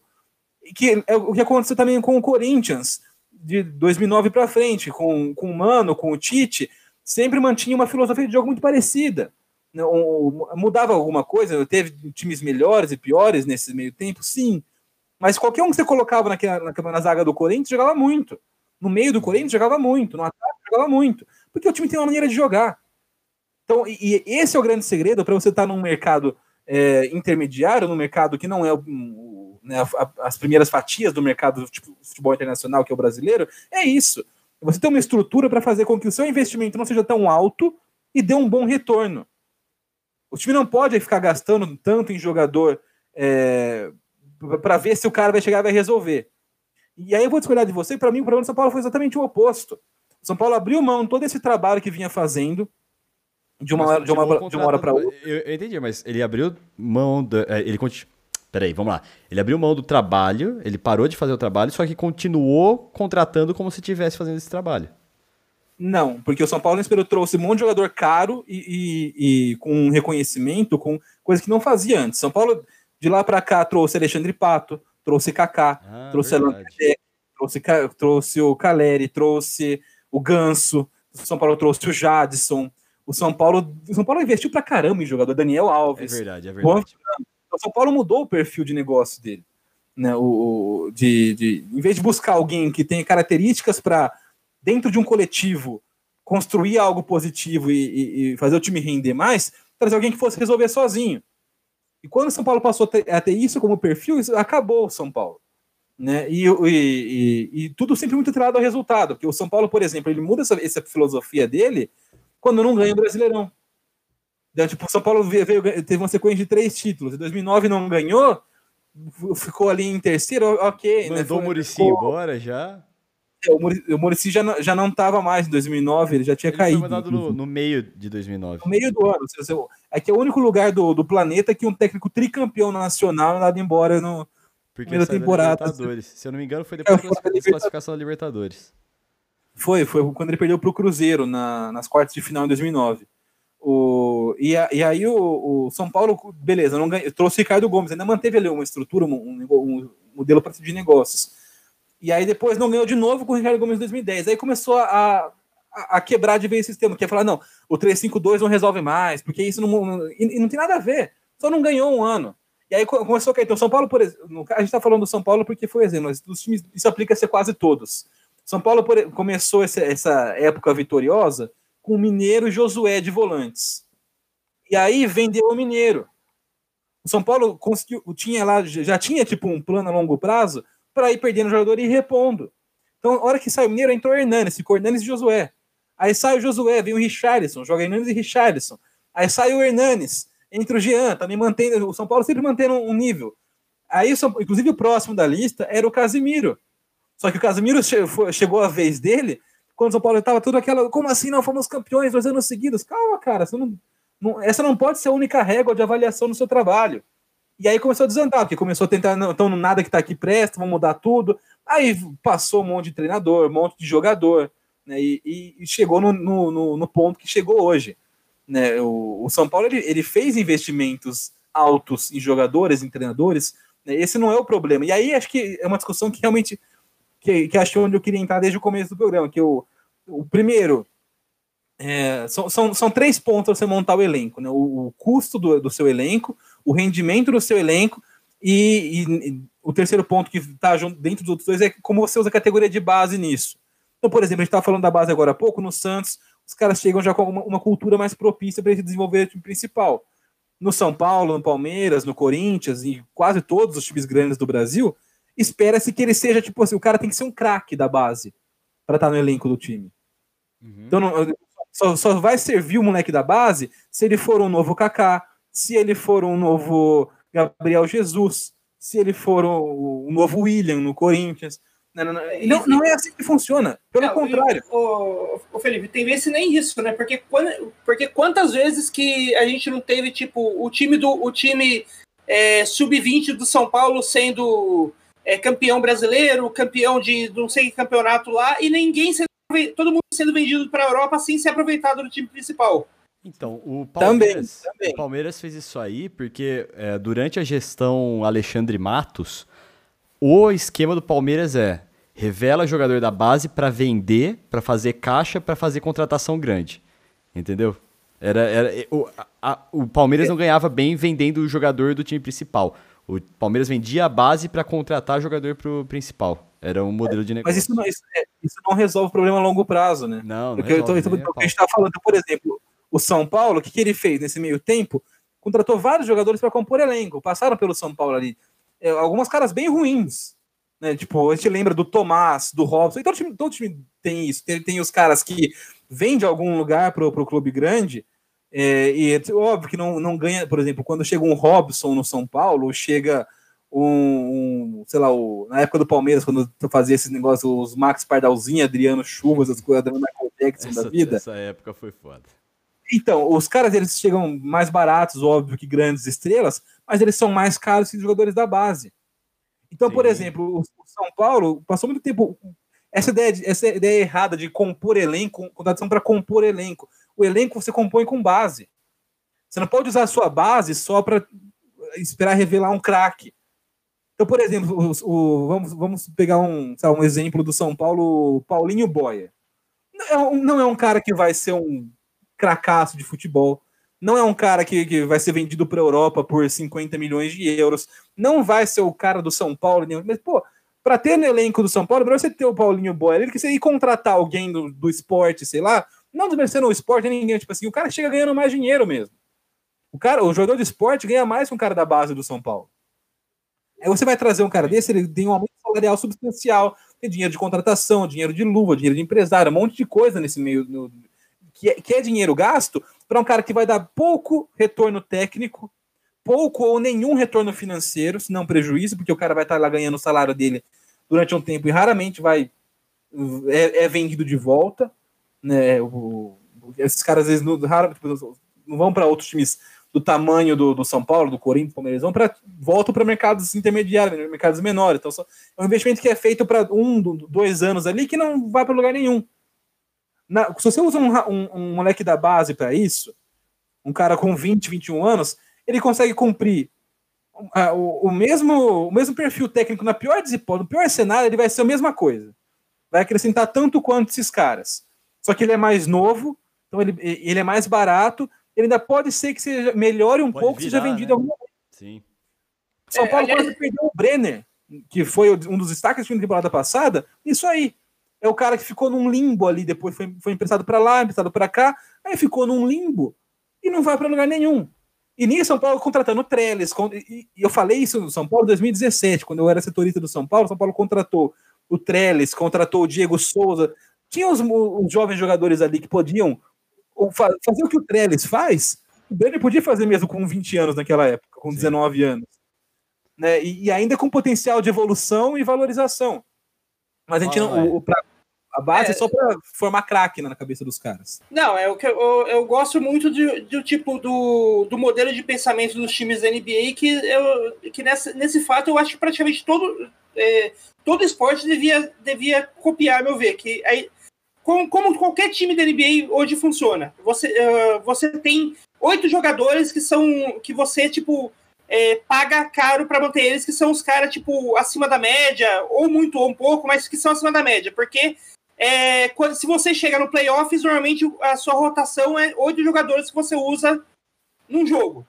que é o que aconteceu também com o Corinthians de 2009 para frente, com, com o Mano, com o Tite, sempre mantinha uma filosofia de jogo muito parecida. Né, o- o- Mudava alguma coisa, teve times melhores e piores nesse meio tempo, sim. Mas qualquer um que você colocava naquela- na zaga do Corinthians jogava muito. No meio do Corinthians jogava muito, no ataque jogava muito. Porque o time tem uma maneira de jogar. Então, e, e esse é o grande segredo para você estar num mercado é, intermediário, num mercado que não é o- né, a- as primeiras fatias do mercado tipo, futebol internacional, que é o brasileiro, é isso. Você tem uma estrutura para fazer com que o seu investimento não seja tão alto e dê um bom retorno. O time não pode ficar gastando tanto em jogador para ver se o cara vai chegar e vai resolver. E aí eu vou discordar de você, para mim o problema do São Paulo foi exatamente o oposto. O São Paulo abriu mão todo esse trabalho que vinha fazendo de uma, hora, de uma, de uma hora para outra. Eu, eu entendi, mas ele abriu mão da. é, Ele conti... Peraí, vamos lá. Ele abriu mão do trabalho, ele parou de fazer o trabalho, só que continuou contratando como se estivesse fazendo esse trabalho. Não, porque o São Paulo esperou trouxe um monte de jogador caro e, e- e com reconhecimento, com coisa que não fazia antes. São Paulo, de lá para cá, trouxe Alexandre Pato, trouxe Kaká, Ah, trouxe. Kardec, trouxe, trouxe o Caleri, trouxe o Ganso, São Paulo trouxe o Jadson. O São Paulo, o São Paulo investiu pra caramba em jogador, Daniel É Alves. verdade, é verdade. o São Paulo mudou o perfil de negócio dele. Né? O, o- de, de, em vez de buscar alguém que tenha características para, dentro de um coletivo, construir algo positivo e, e- e fazer o time render mais, trazer alguém que fosse resolver sozinho. E quando o São Paulo passou a ter, a ter isso como perfil, isso acabou o São Paulo. Né? E, e- e- e tudo sempre muito atrelado ao resultado. Porque o São Paulo, por exemplo, ele muda essa, essa filosofia dele quando não ganha o Brasileirão. Então, tipo, o São Paulo veio, veio- teve uma sequência de três títulos. Em 2009 não ganhou, ficou ali em terceiro, ok. né? Mandou o Foi- Murici ficou- embora já. é, O Muri- o Murici já, não- já não estava mais em 2009, ele já tinha Ele foi caído. mandado no, no meio de 2009. No meio do ano. É que é o único lugar do, do planeta que um técnico tricampeão nacional é dado embora no. Porque primeira da temporada. Libertadores. Se eu não me engano, foi depois É, da foi da classific- desclassificação da Libertadores. Foi, foi quando ele perdeu para o Cruzeiro na- nas quartas de final em 2009. O, e, a- e aí o, o São Paulo, beleza, não ganhou, trouxe Ricardo Gomes, ainda manteve ali uma estrutura, um, um um modelo para de negócios. E aí depois não ganhou de novo com o Ricardo Gomes em 2010. Aí começou a, a, a quebrar de vez o sistema, que é falar, não, o 352 não resolve mais, porque isso não, e, e não tem nada a ver, só não ganhou um ano. E aí co- começou a cair. Então, São Paulo, por exemplo, a gente está falando do São Paulo porque foi exemplo, mas dos times, isso aplica a ser quase todos. São Paulo começou essa, época vitoriosa com o Mineiro Josué de volantes. E aí vendeu o Mineiro. O São Paulo conseguiu, tinha lá, já tinha tipo um plano a longo prazo para ir perdendo o jogador e ir repondo. Então, a hora que sai o Mineiro, entrou o Hernanes, ficou Hernanes e Josué. Aí sai o Josué, vem o Richarlison, joga Hernanes e Richarlison. Aí sai o Hernanes, entra o Jean, também mantendo, o São Paulo sempre mantendo um nível. Aí, inclusive, o próximo da lista era o Casimiro. Só que o foi- chegou a vez dele quando o São Paulo estava tudo aquela. Como assim não fomos campeões dois anos seguidos? Calma, cara. não- não- essa não pode ser a única régua de avaliação no seu trabalho. E aí começou a desandar, porque começou a tentar. Então, nada que está aqui presta, vamos mudar tudo. Aí passou um monte de treinador, um monte de jogador, né? E, e chegou no, no, no, ponto que chegou hoje. Né? O, o São Paulo ele, ele, fez investimentos altos em jogadores, em treinadores. Né? Esse não é o problema. E aí acho que é uma discussão que realmente que, que acho onde eu queria entrar desde o começo do programa. Que o, o primeiro é, são, são, são três pontos você montar o elenco: né? o, o custo do, do seu elenco, o rendimento do seu elenco e, e, o terceiro ponto que está dentro dos outros dois é como você usa a categoria de base nisso. Então, por exemplo, a gente estava falando da base agora há pouco, no Santos, os caras chegam já com uma, uma cultura mais propícia para desenvolver o time principal. No São Paulo, no Palmeiras, no Corinthians e quase todos os times grandes do Brasil, espera-se que ele seja tipo assim: o cara tem que ser um craque da base para estar tá no elenco do time. Uhum. Então, não, só, só vai servir o moleque da base se ele for um novo Kaká, se ele for um novo Gabriel Jesus, se ele for o, o novo William no Corinthians. Não, não, não, não, é assim que funciona. Pelo não, contrário. O, o, Felipe, tem vezes nem isso, né? Porque, quando, porque quantas vezes que a gente não teve, tipo, o time do o time é, sub-20 do São Paulo sendo é, campeão brasileiro, campeão de não sei que campeonato lá, e ninguém sendo, todo mundo sendo vendido para a Europa sem ser aproveitado do time principal. Então, o Palmeiras, também, também. O Palmeiras fez isso aí porque é, durante a gestão Alexandre Matos, o esquema do Palmeiras é revela jogador da base para vender, para fazer caixa, para fazer contratação grande. Entendeu? Era, era o, a, o Palmeiras não ganhava bem vendendo o jogador do time principal. O Palmeiras vendia a base para contratar jogador pro principal. Era um modelo de negócio. Mas isso não, isso, é, isso não resolve o problema a longo prazo, né? Não, não Porque resolve, eu tô, eu tô, a gente tá falando, por exemplo, o São Paulo, o que, que ele fez nesse meio tempo? Contratou vários jogadores para compor elenco, passaram pelo São Paulo ali. É, algumas caras bem ruins. Né? Tipo, a gente lembra do Tomás, do Robson, e todo time, todo time tem isso. Tem, tem os caras que vêm de algum lugar para o clube grande, é, e é óbvio que não, não ganha, por exemplo, quando chega um Robson no São Paulo, chega um, um sei lá, o, na época do Palmeiras, quando fazia esses negócios, os Max Pardalzinho, Adriano Chuvas, as coisas da Jackson da vida. Essa época foi foda. Então, os caras eles chegam mais baratos, óbvio, que grandes estrelas, mas eles são mais caros que os jogadores da base. Então, Sim. por exemplo, o São Paulo passou muito tempo. Essa ideia, essa ideia errada de compor elenco, contratação para compor elenco. O elenco você compõe com base. Você não pode usar a sua base só para esperar revelar um craque. Então, por exemplo, o, o, vamos, vamos pegar um, sabe, um exemplo do São Paulo, Paulinho Boia. Não é, um, não é um cara que vai ser um cracaço de futebol. Não é um cara que, que vai ser vendido para a Europa por 50 milhões de euros. Não vai ser o cara do São Paulo. Mas, pô, para ter no elenco do São Paulo, para você ter o Paulinho Boy, ele que você ir contratar alguém do, do esporte, sei lá, não desmerecendo o esporte, ninguém, tipo assim, o cara chega ganhando mais dinheiro mesmo. O cara, o jogador de esporte ganha mais que um cara da base do São Paulo. Aí você vai trazer um cara desse, ele tem um aumento salarial substancial, tem dinheiro de contratação, dinheiro de luva, dinheiro de empresário, um monte de coisa nesse meio, no, que é, que é dinheiro gasto para um cara que vai dar pouco retorno técnico, pouco ou nenhum retorno financeiro, se não prejuízo, porque o cara vai estar lá ganhando o salário dele durante um tempo e raramente vai é, é vendido de volta. Né? O, esses caras às vezes não, raro, tipo, não vão para outros times do tamanho do, do, São Paulo, do Corinthians, Palmeiras, vão para voltam para mercados intermediários, né? mercados menores. Então, só, é um investimento que é feito para um, dois anos ali que não vai para lugar nenhum. Na, se você usa um, um, um moleque da base para isso, um cara com 20, 21 anos, ele consegue cumprir uh, o, o, mesmo, o mesmo perfil técnico na pior no pior cenário, ele vai ser a mesma coisa. Vai acrescentar tanto quanto esses caras. Só que ele é mais novo, então ele, ele é mais barato, ele ainda pode ser que seja melhore um pode pouco, virar, seja vendido né? alguma coisa. Sim. São Paulo é, quase perdeu o Brenner, que foi um dos destaques da temporada passada, isso aí é o cara que ficou num limbo ali, depois foi, foi emprestado para lá, emprestado para cá, aí ficou num limbo e não vai para lugar nenhum. E nisso São Paulo contratando o Trellis, e eu falei isso no São Paulo em 2017, quando eu era setorista do São Paulo, São Paulo contratou o Trellis, contratou o Diego Souza, tinha os, os jovens jogadores ali que podiam fazer o que o Trellis faz, o Brenner podia fazer mesmo com 20 anos naquela época, com Sim. 19 anos. Né? E, e, ainda com potencial de evolução e valorização. Mas a gente não. O, o, A base é, é só para formar craque na cabeça dos caras. Não, é o que eu, eu gosto muito de, do tipo do, do modelo de pensamento dos times da NBA que, eu, que nessa, nesse fato eu acho que praticamente todo, é, todo esporte devia, devia copiar, meu ver. Que aí, como, como qualquer time da NBA hoje funciona. Você, uh, você tem oito jogadores que são que você tipo é, paga caro para manter eles, que são os caras tipo acima da média ou muito ou um pouco, mas que são acima da média, porque é, quando, se você chega no playoffs, normalmente a sua rotação é oito jogadores que você usa num jogo.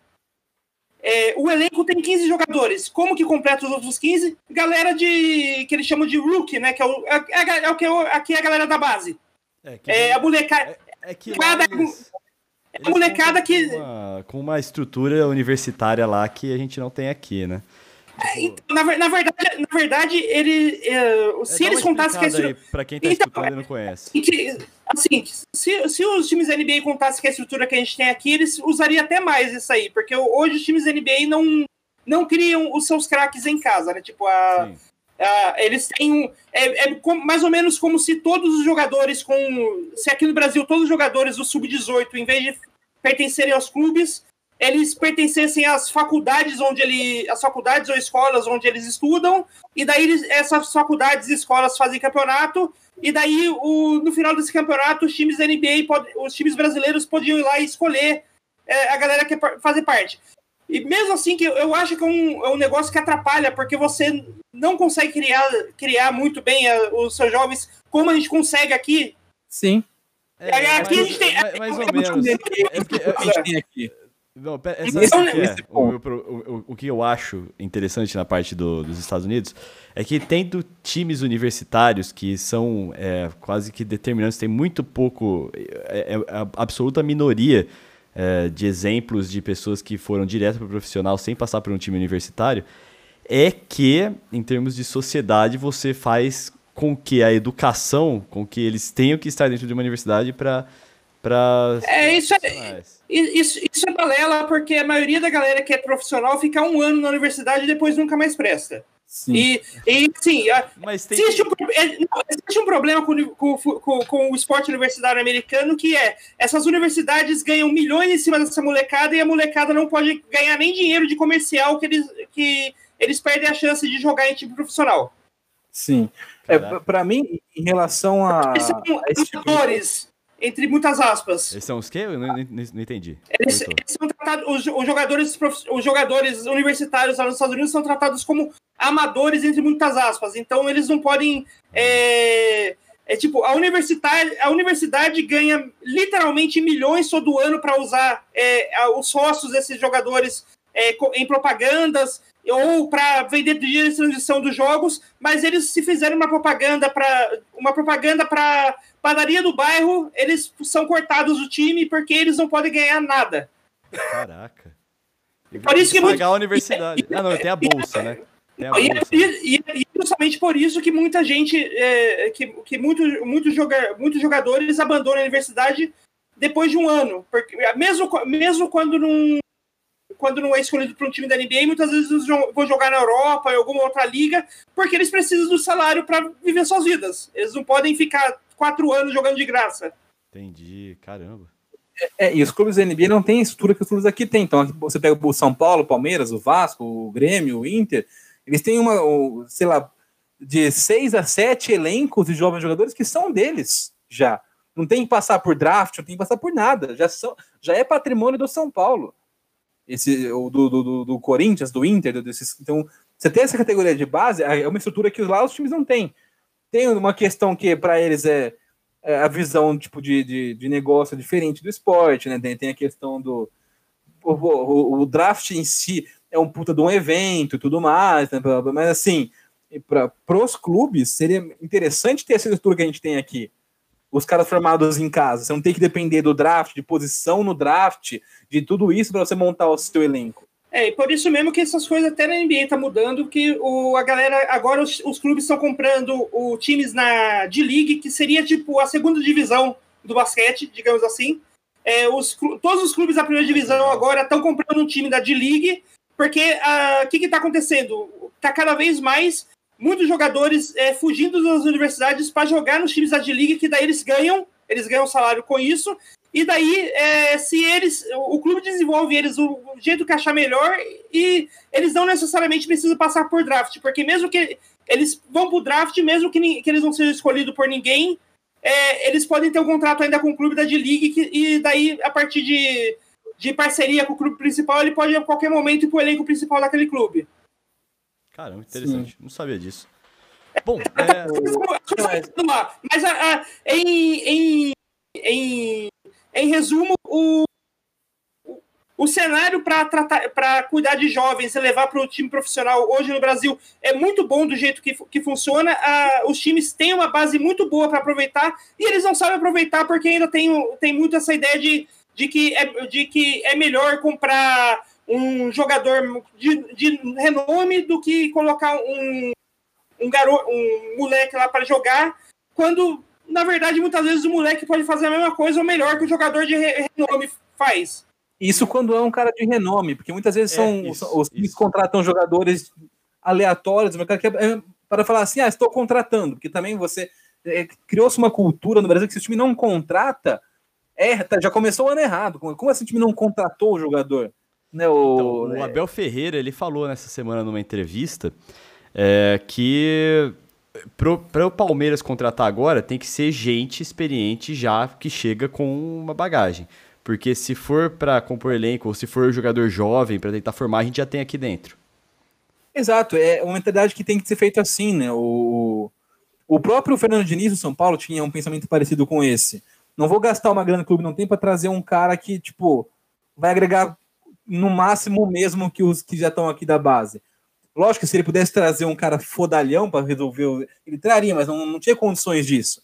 É, o elenco tem 15 jogadores. Como que completa os outros 15? Galera de. que eles chamam de rookie, né? Que é, o, é, é, é o que aqui é a galera da base. É, que é a molecada. É, é que cada, eles, é a molecada que. Com uma, com uma estrutura universitária lá que a gente não tem aqui, né? É, então, na, na, verdade, na verdade, ele. É, se é, eles contassem que estrutura. Pra quem tá então, escutando e não conhece. Que, assim, se, se os times NBA contassem que a estrutura que a gente tem aqui, eles usariam até mais isso aí, porque hoje os times NBA não, não criam os seus craques em casa, né? Tipo, a. a eles têm um. É, é mais ou menos como se todos os jogadores com. Se aqui no Brasil todos os jogadores do Sub-18, em vez de pertencerem aos clubes, eles pertencessem às faculdades onde ele, as faculdades ou escolas onde eles estudam, e daí eles, essas faculdades e escolas fazem campeonato, e daí o, no final desse campeonato os times da NBA, pode, os times brasileiros podiam ir lá e escolher é, a galera que fazer parte. E mesmo assim, que eu acho que é um, é um negócio que atrapalha, porque você não consegue criar, criar muito bem a, é, os seus jovens como a gente consegue aqui. Sim. É, aqui mais, a gente tem. Mais, mais ou menos. É porque, a gente tem aqui. Não, pera, que é? o, o, o, que eu acho interessante na parte do, dos Estados Unidos é que tendo times universitários que são é, quase que determinantes, tem muito pouco, é, é a absoluta minoria é, de exemplos de pessoas que foram direto para o profissional sem passar por um time universitário, é que, em termos de sociedade, você faz com que a educação, com que eles tenham que estar dentro de uma universidade para para é isso é isso, isso é balela porque a maioria da galera que é profissional fica um ano na universidade e depois nunca mais presta Sim. E, e sim, Mas tem existe, que... um, é, existe um problema com, com, com, com, o esporte universitário americano que é essas universidades ganham milhões em cima dessa molecada e a molecada não pode ganhar nem dinheiro de comercial que eles, que eles perdem a chance de jogar em time profissional. Sim. É, para mim, em relação a. São amadores, entre muitas aspas. Eles são os quê? Eu não, não, não entendi. Eles, eles, são tratados, os, jogadores, os jogadores universitários lá nos Estados Unidos são tratados como amadores, entre muitas aspas. Então, eles não podem. É, é tipo, a universidade, a universidade ganha literalmente milhões todo ano para usar é, os sócios desses jogadores é, em propagandas ou para vender dias de transição dos jogos, mas eles se fizerem uma propaganda para uma propaganda para padaria do bairro, eles são cortados do time porque eles não podem ganhar nada. Caraca. Por isso que pagar muito... a universidade. Ah, não, tem a bolsa, né? Tem a bolsa. E, e, e, justamente por isso que muita gente, é, que, que muito, muito joga, muitos jogadores abandonam a universidade depois de um ano. Porque, mesmo, mesmo quando não, quando não é escolhido para um time da NBA, muitas vezes eles vão jogar na Europa, em alguma outra liga, porque eles precisam do salário para viver suas vidas. Eles não podem ficar quatro anos jogando de graça. Entendi, caramba. É, é, e os clubes da NBA não têm a estrutura que os clubes aqui têm. Então, você pega o São Paulo, o Palmeiras, o Vasco, o Grêmio, o Inter, eles têm uma, sei lá, de seis a sete elencos de jovens jogadores que são deles já. Não tem que passar por draft, não tem que passar por nada. Já, são, já é patrimônio do São Paulo esse o do, do, do, Corinthians, do Inter, desses, então você tem essa categoria de base, é uma estrutura que lá os times não têm. Tem uma questão que para eles é, é, a visão tipo de, de, de, negócio diferente do esporte, né? Tem, tem a questão do o, o, o, draft em si é um puta de um evento e tudo mais, né? mas assim, para os clubes seria interessante ter essa estrutura que a gente tem aqui os caras formados em casa. Você não tem que depender do draft, de posição no draft, de tudo isso para você montar o seu elenco. É, e por isso mesmo que essas coisas até na NBA tá mudando, que o, a galera, agora os, os clubes estão comprando o times na D-League, que seria tipo a segunda divisão do basquete, digamos assim. É, os, todos os clubes da primeira divisão agora estão comprando um time da D-League, porque o uh, que está acontecendo? Está cada vez mais muitos jogadores é, fugindo das universidades para jogar nos times da D-League, que daí eles ganham, eles ganham salário com isso, e daí, é, se eles. O clube desenvolve eles o, jeito que achar melhor e eles não necessariamente precisam passar por draft, porque mesmo que eles vão para o draft, mesmo que, que eles não sejam escolhidos por ninguém, é, eles podem ter um contrato ainda com o clube da D-League, e daí, a partir de, de parceria com o clube principal, ele pode a qualquer momento ir para o elenco principal daquele clube. Caramba, interessante. Sim. Não sabia disso. Bom, é... mas a, a, em, em, em em resumo, o, o cenário para cuidar de jovens e levar para o time profissional hoje no Brasil é muito bom do jeito que, que funciona. Os times têm uma base muito boa para aproveitar e eles não sabem aproveitar porque ainda tem, tem muito essa ideia de, de, que, é, de que é melhor comprar um jogador de, de renome do que colocar um, um garoto, um moleque lá para jogar, quando na verdade, muitas vezes o moleque pode fazer a mesma coisa ou melhor que o jogador de renome faz. Isso quando é um cara de renome, porque muitas vezes é, são isso, os que contratam jogadores aleatórios, é para falar assim, ah, estou contratando, porque também você é, criou-se uma cultura no Brasil que se o time não contrata, é, tá, já começou o ano errado. Como assim o time não contratou o jogador? Né, o, então, o Abel Ferreira ele falou nessa semana numa entrevista é, que para o Palmeiras contratar agora, tem que ser gente experiente já que chega com uma bagagem. Porque se for para compor elenco ou se for jogador jovem para tentar formar, a gente já tem aqui dentro. Exato, é uma mentalidade que tem que ser feita assim, né? O, o próprio Fernando Diniz do São Paulo tinha um pensamento parecido com esse. Não vou gastar uma grana no clube, não tem para trazer um cara que, tipo, vai agregar no máximo mesmo que os que já estão aqui da base. Lógico que se ele pudesse trazer um cara fodalhão para resolver, ele traria, mas não, não tinha condições disso.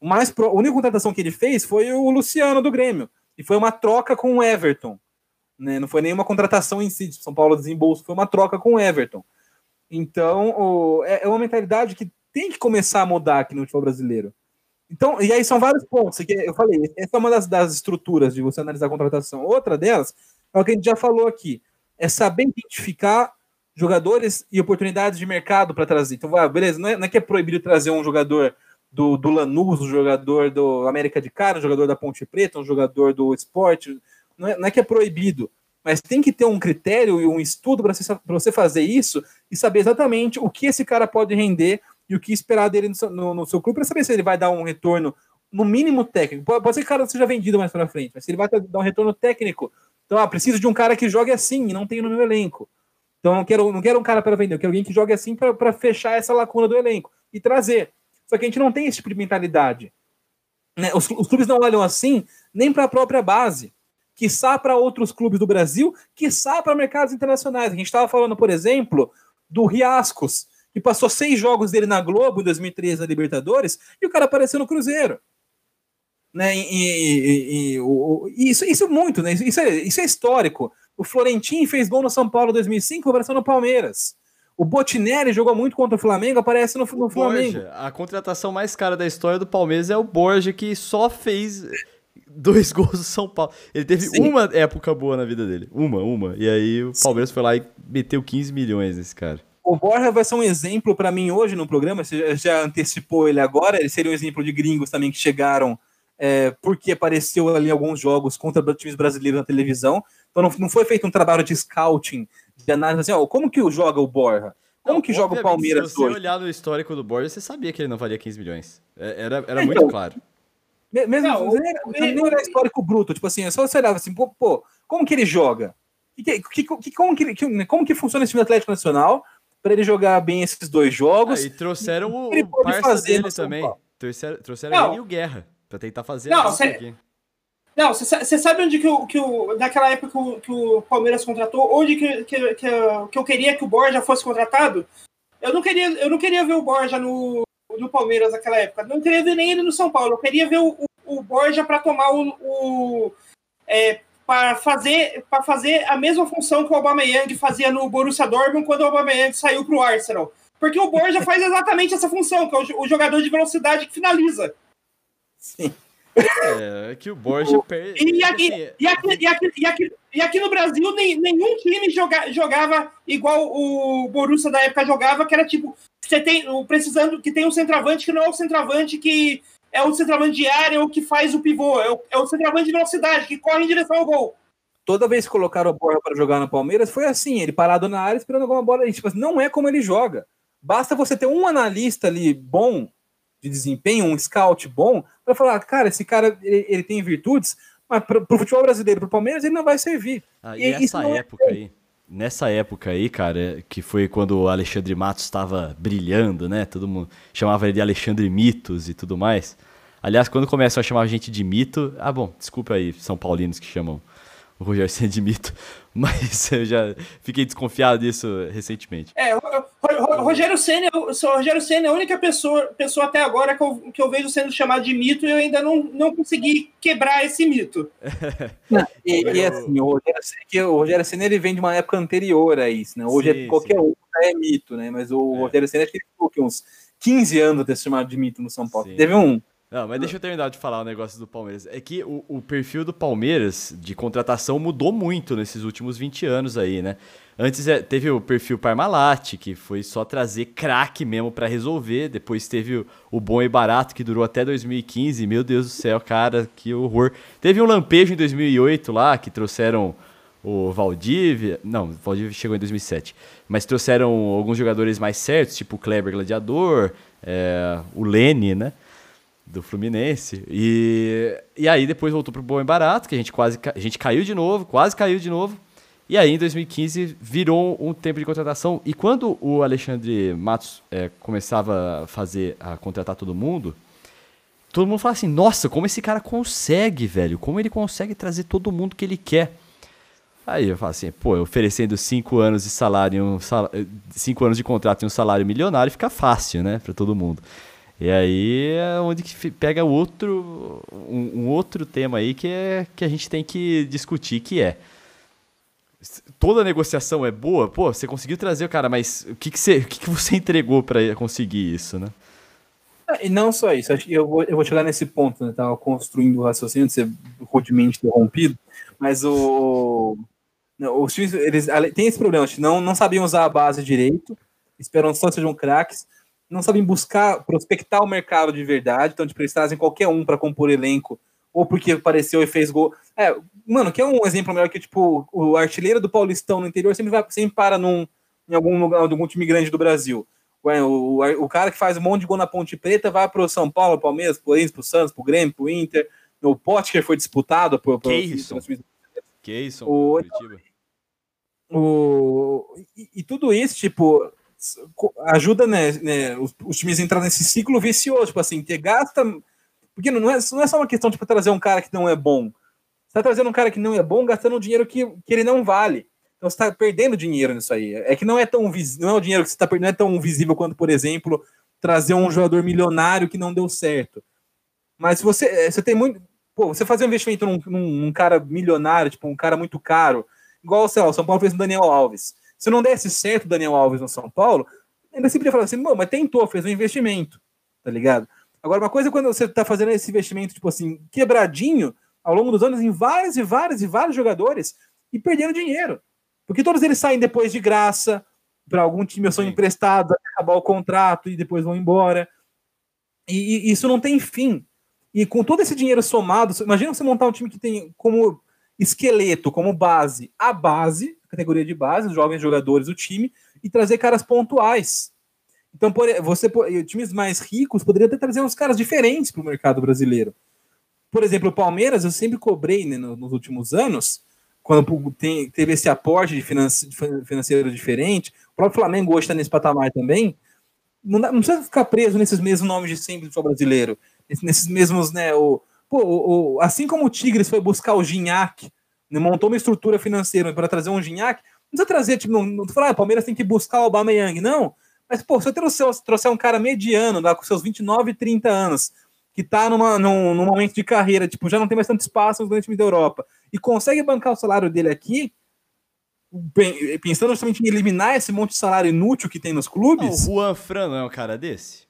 Mas a única contratação que ele fez foi o Luciano do Grêmio. E foi uma troca com o Everton. Né? Não foi nenhuma contratação em si. São Paulo desembolso, foi uma troca com o Everton. Então, o, é, é uma mentalidade que tem que começar a mudar aqui no futebol brasileiro. Então, e aí são vários pontos. Que eu falei, essa é uma das, das estruturas de você analisar a contratação. Outra delas é o que a gente já falou aqui: é saber identificar jogadores e oportunidades de mercado para trazer. Então, ah, beleza, não é, não é, que é proibido trazer um jogador do, do Lanús, um jogador do América de Cara, um jogador da Ponte Preta, um jogador do esporte. Não é, não é que é proibido, mas tem que ter um critério e um estudo para você, você fazer isso e saber exatamente o que esse cara pode render e o que esperar dele no seu, no, no seu clube para saber se ele vai dar um retorno no mínimo técnico. Pode, pode ser que o cara seja vendido mais para frente, mas se ele vai dar um retorno técnico. Então, ah, preciso de um cara que jogue assim e não tenho no meu elenco. Então não quero, não quero um cara para vender, eu quero alguém que jogue assim para fechar essa lacuna do elenco e trazer. Só que a gente não tem esse tipo de mentalidade. Né? Os, os clubes não olham assim nem para a própria base, quiçá para outros clubes do Brasil, quiçá para mercados internacionais. A gente estava falando, por exemplo, do Riascos, que passou seis jogos dele na Globo em 2013 na Libertadores, e o cara apareceu no Cruzeiro. Né? E, e, e, e isso, isso é muito, né? Isso é, isso é histórico. O Florentino fez gol no São Paulo em 2005, apareceu no Palmeiras. O Botinelli jogou muito contra o Flamengo, aparece no, no Flamengo. Borja, a contratação mais cara da história do Palmeiras é o Borja, que só fez dois gols do São Paulo. Ele teve Sim. uma época boa na vida dele. Uma, uma. E aí o Palmeiras Sim. foi lá e meteu 15 milhões nesse cara. O Borja vai ser um exemplo para mim hoje no programa. Você já antecipou ele agora. Ele seria um exemplo de gringos também que chegaram é, porque apareceu ali alguns jogos contra times brasileiros na televisão. Então não, não foi feito um trabalho de scouting, de análise assim, ó, como que joga o Borja? Como não, que joga o Palmeiras Se você hoje? olhar no histórico do Borja, você sabia que ele não valia 15 milhões. É, era, era muito claro. Mesmo não, não, era, não era histórico bruto, tipo assim, é só você olhava assim, pô, pô como que ele joga? Que, que, que, como, que, que, como que funciona esse time Atlético Nacional para ele jogar bem esses dois jogos? Ah, e trouxeram o, o parça dele também. Trouxeram, trouxeram ele e o Guerra, para tentar fazer não, cê, aqui. Não, você sabe onde que, o, que naquela época que o, que o Palmeiras contratou, onde que, que, que, que, eu queria que o Borja fosse contratado? Eu não queria, eu não queria ver o Borja no, no Palmeiras naquela época. Não queria ver nem ele no São Paulo. Eu queria ver o, o, o Borja para tomar o, o é, para fazer fazer a mesma função que o Aubameyang fazia no Borussia Dortmund quando o Aubameyang saiu para o Arsenal. Porque o Borja faz exatamente essa função, que é o, o jogador de velocidade que finaliza. Sim. É, que o Borja perde. E, aqui, assim, e, aqui, e, aqui, e, aqui, E aqui no Brasil, nem, nenhum time joga, jogava igual o Borussia da época jogava, que era tipo, você tem precisando que tem um centroavante que não é o centroavante que é o centroavante de área ou que faz o pivô, é o, é o centroavante de velocidade, que corre em direção ao gol. Toda vez que colocaram o Borja para jogar no Palmeiras, foi assim, ele parado na área esperando alguma bola. Tipo, não é como ele joga. Basta você ter um analista ali bom de desempenho, um scout bom, para falar, cara, esse cara ele, ele tem virtudes, mas para o futebol brasileiro, para o Palmeiras, ele não vai servir. Ah, e, e essa é época é... aí, nessa época aí, cara, que foi quando o Alexandre Matos estava brilhando, né? Todo mundo chamava ele de Alexandre Mitos e tudo mais. Aliás, quando começam a chamar a gente de mito, ah, bom, desculpa aí, São Paulinos que chamam o Rogério Senna de mito, mas eu já fiquei desconfiado disso recentemente. É, o, o, o Rogério Senna, o Rogério Senna é a única pessoa, pessoa até agora que eu, que eu vejo sendo chamado de mito e eu ainda não, não consegui quebrar esse mito. Não, e, e, assim, o Rogério, Senna, o Rogério Senna ele vem de uma época anterior a isso, né? Hoje é sim, é, qualquer sim. um é mito, né? Mas o é. Rogério Senna acho que ficou uns 15 anos ter chamado de mito no São Paulo. Sim. Teve um não, mas deixa eu terminar de falar o negócio do Palmeiras. É que o, o, perfil do Palmeiras de contratação mudou muito nesses últimos 20 anos aí, né? Antes é, teve o perfil Parmalat, que foi só trazer craque mesmo para resolver. Depois teve o, o, Bom e Barato, que durou até 2015. Meu Deus do céu, cara, que horror. Teve um lampejo em 2008 lá, que trouxeram o Valdívia. Não, o Valdívia chegou em 2007. Mas trouxeram alguns jogadores mais certos, tipo o Kleber Gladiador, é, o Lene, né? Do Fluminense. E, e aí depois voltou pro Bom e Barato, que a gente quase a gente caiu de novo, quase caiu de novo. E aí em 2015 virou um tempo de contratação. E quando o Alexandre Matos é, começava a fazer, a contratar todo mundo, todo mundo fala assim: nossa, como esse cara consegue, velho? Como ele consegue trazer todo mundo que ele quer? Aí eu falo assim, pô, oferecendo cinco anos de salário, um sal... cinco anos de contrato e um salário milionário fica fácil, né, para todo mundo. E aí é onde que pega outro, um, um, outro tema aí que, é, que a gente tem que discutir, que é toda negociação é boa, pô, você conseguiu trazer o cara, mas o que, que, você, o que, que você entregou para conseguir isso, né? É, e não só isso, eu vou, eu vou chegar nesse ponto, né? Tava construindo o raciocínio de ser rudemente interrompido, mas o. Não, os times, eles tem esse problema, não, não sabiam usar a base direito, esperam só sejam craques não sabem buscar, prospectar o mercado de verdade, então tipo, eles trazem qualquer um para compor elenco, ou porque apareceu e fez gol. É, mano, que é um exemplo melhor que, tipo, o artilheiro do Paulistão no interior sempre, vai, sempre para num, em algum lugar, algum time grande do Brasil. Ué, o, o, o, cara que faz um monte de gol na Ponte Preta vai para o São Paulo, Palmeiras, pro Corinthians, pro Santos, pro Grêmio, pro Inter. O Potker foi disputado por. Que isso? Que isso? O, o, e, e, tudo isso, tipo, ajuda né, né os, os, times a entrar nesse ciclo vicioso, tipo assim, que gasta. Porque não é, não é só uma questão de tipo, trazer um cara que não é bom. Você tá trazendo um cara que não é bom, gastando um dinheiro que, que ele não vale. Então você está perdendo dinheiro nisso aí. É que não é tão não é o dinheiro que você está perdendo, não é tão visível quanto, por exemplo, trazer um jogador milionário que não deu certo. Mas você, eh, você tem muito. Pô, você fazer um investimento num, num, num cara milionário, tipo, um cara muito caro, igual sei lá, o São Paulo fez no Daniel Alves. Se não desse certo o Daniel Alves no São Paulo, ainda sempre ia falar assim, mas tentou, fez um investimento, tá ligado? Agora, uma coisa é quando você tá fazendo esse investimento, tipo assim, quebradinho, ao longo dos anos, em vários e vários e vários jogadores, e perdendo dinheiro. Porque todos eles saem depois de graça, para algum time ou são emprestados, acabar o contrato e depois vão embora. E, e, isso não tem fim. E com todo esse dinheiro somado, imagina você montar um time que tem como esqueleto, como base, a base, categoria de base, os jovens jogadores do time, e trazer caras pontuais. Então, por, você times mais ricos poderiam até trazer uns caras diferentes para o mercado brasileiro. Por exemplo, o Palmeiras, eu sempre cobrei né, nos últimos anos, quando tem, teve esse aporte de financeiro diferente, o próprio Flamengo hoje está nesse patamar também. Não, dá, não, precisa ficar preso nesses mesmos nomes de sempre do futebol brasileiro, nesses mesmos, né? O, pô, o, o, assim como o Tigres foi buscar o Gignac montou uma estrutura financeira para trazer um Gignac, não precisa trazer, tipo, não, não falar, ah, Palmeiras tem que buscar o Aubameyang, não. Mas, pô, se eu trouxer, se trouxer um cara mediano, lá, com seus 29, 30 anos, que tá numa, num, num, momento de carreira, tipo, já não tem mais tanto espaço nos grandes times da Europa, e consegue bancar o salário dele aqui, pensando justamente em eliminar esse monte de salário inútil que tem nos clubes. Não, o Juan Fran não é um cara desse?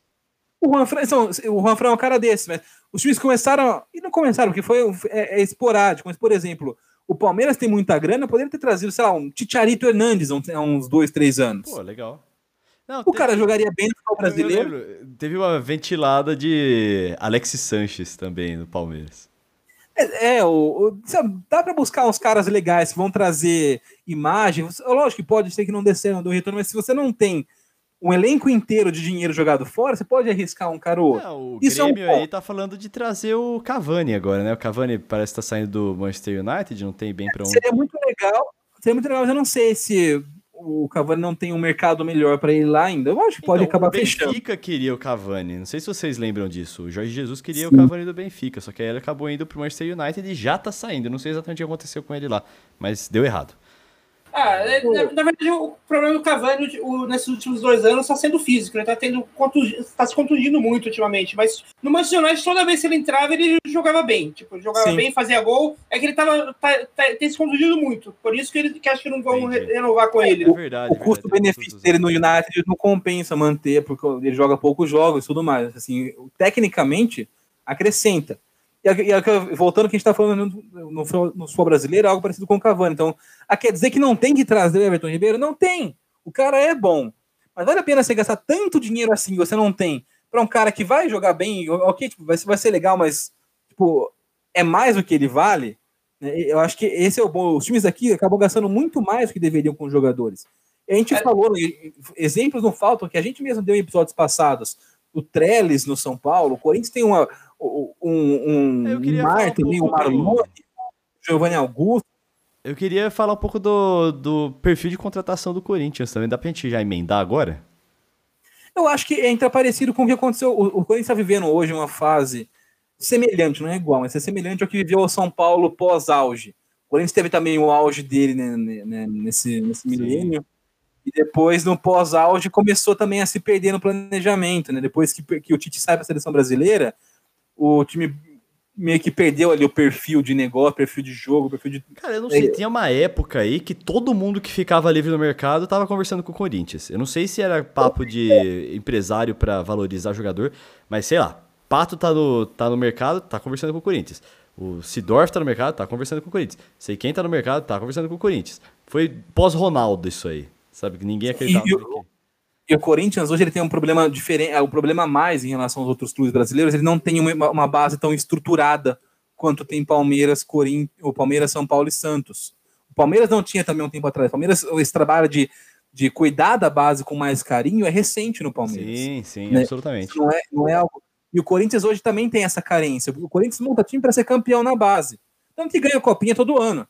O Juan Fran, então, o Juan Fran é um cara desse, mas os times começaram. E não começaram, porque foi é, é esporádico, mas, por exemplo, O Palmeiras tem muita grana, poderia ter trazido, sei lá, um Ticharito Hernandes há uns dois, três anos. Pô, legal. Não, o teve... cara jogaria bem no futebol brasileiro. Teve uma ventilada de Alexis Sanches também no Palmeiras. É, é o, o, dá para buscar uns caras legais que vão trazer imagens. Lógico que pode ser que não desceram do retorno, mas se você não tem um elenco inteiro de dinheiro jogado fora, você pode arriscar um cara ou outro. o Isso Grêmio é um aí tá falando de trazer o Cavani agora, né? O Cavani parece estar tá saindo do Manchester United, não tem bem para onde. Seria muito legal, seria muito legal, mas eu não sei se o Cavani não tem um mercado melhor para ir lá ainda. Eu acho que pode então, acabar fechando. O Benfica queria o Cavani. Não sei se vocês lembram disso. O Jorge Jesus queria Sim. o Cavani do Benfica, só que aí ele acabou indo pro Manchester United e já tá saindo. Eu não sei exatamente o que aconteceu com ele lá, mas deu errado. Ah, é, na, na, verdade, o problema do Cavani o, nesses últimos dois anos está sendo físico. Ele está tendo tá se contundindo muito ultimamente. Mas no Manchester United, toda vez que ele entrava, ele jogava bem. Tipo, jogava Sim. bem, fazia gol. É que ele tava, tá, tá, tem se contundido muito. Por isso que ele que acho que não vão Entendi. renovar com ele. É verdade, o, o custo-benefício dele no United não compensa manter, porque ele joga poucos jogos e tudo mais. Assim, tecnicamente, acrescenta. E, e voltando que a gente está falando no, no, no futebol brasileiro, algo parecido com o Cavani. Então, a quer dizer que não tem que trazer o Everton Ribeiro? Não tem. O cara é bom. Mas vale a pena você gastar tanto dinheiro assim, você não tem, para um cara que vai jogar bem, ok, tipo, vai, vai ser legal, mas tipo, é mais do que ele vale. Né? Eu acho que esse é o bom. Os times aqui acabam gastando muito mais do que deveriam com os jogadores. a gente é. falou, né, exemplos não faltam, que a gente mesmo deu em episódios passados. O Trellis no São Paulo, o Corinthians tem uma, um, um Martin, um, um Marlone, Giovanni Augusto. Eu queria falar um pouco do, do perfil de contratação do Corinthians também. Dá pra gente já emendar agora? Eu acho que entra parecido com o que aconteceu. O, o Corinthians está vivendo hoje uma fase semelhante, não é igual, mas é semelhante ao que viveu o São Paulo pós-auge. O Corinthians teve também o auge dele né, né, nesse, nesse milênio. E depois, no pós-auge, começou também a se perder no planejamento. Né? Depois que, que o Tite sai para a seleção brasileira, o time meio que perdeu ali o perfil de negócio, perfil de jogo, perfil de. Cara, eu não sei, tinha uma época aí que todo mundo que ficava livre no mercado tava conversando com o Corinthians. Eu não sei se era papo de empresário para valorizar jogador, mas sei lá. Pato tá no, tá no mercado, tá conversando com o Corinthians. O Sidorf tá no mercado, tá conversando com o Corinthians. Sei quem tá no mercado, tá conversando com o Corinthians. Foi pós-Ronaldo isso aí. Sabe? Que ninguém acreditava. E, e o Corinthians hoje ele tem um problema diferente, é, um problema a mais em relação aos outros clubes brasileiros. Ele não tem uma, uma base tão estruturada quanto tem Palmeiras, Corinthians, o Palmeiras, São Paulo e Santos. O Palmeiras não tinha também um tempo atrás. O Palmeiras, esse trabalho de, de cuidar da base com mais carinho é recente no Palmeiras. Sim, sim, né? absolutamente. Não é, não é algo. E o Corinthians hoje também tem essa carência. O Corinthians monta time para ser campeão na base. Tanto que ganha copinha todo ano.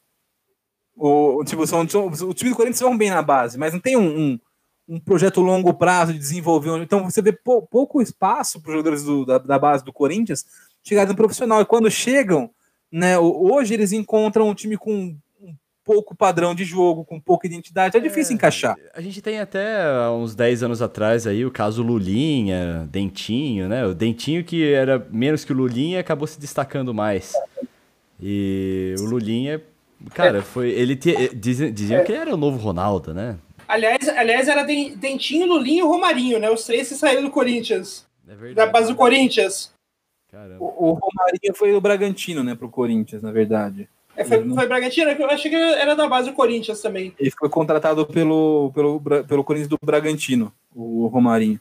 O, tipo, são, o time do Corinthians vão bem na base, mas não tem um, um um projeto longo prazo de desenvolver. Então você vê pou, pouco espaço para os jogadores do, da, da, base do Corinthians chegarem no profissional. E quando chegam, né, hoje eles encontram um time com um pouco padrão de jogo, com pouca identidade. É difícil é, encaixar. A gente tem até uns 10 anos atrás aí o caso Lulinha, Dentinho, né? O Dentinho que era menos que o Lulinha acabou se destacando mais. E o Lulinha, cara, foi. Ele te, diziam, diziam que ele era o novo Ronaldo, né? Aliás, aliás era Dentinho, Lulinho e Romarinho, né? Os três que saíram do Corinthians. É verdade. Da base do Corinthians. O, o, Romarinho foi do Bragantino, né? Pro Corinthians, na verdade. É, foi, não... foi Bragantino? Eu achei que era da base do Corinthians também. Ele foi contratado pelo, pelo, pelo Corinthians do Bragantino, o Romarinho.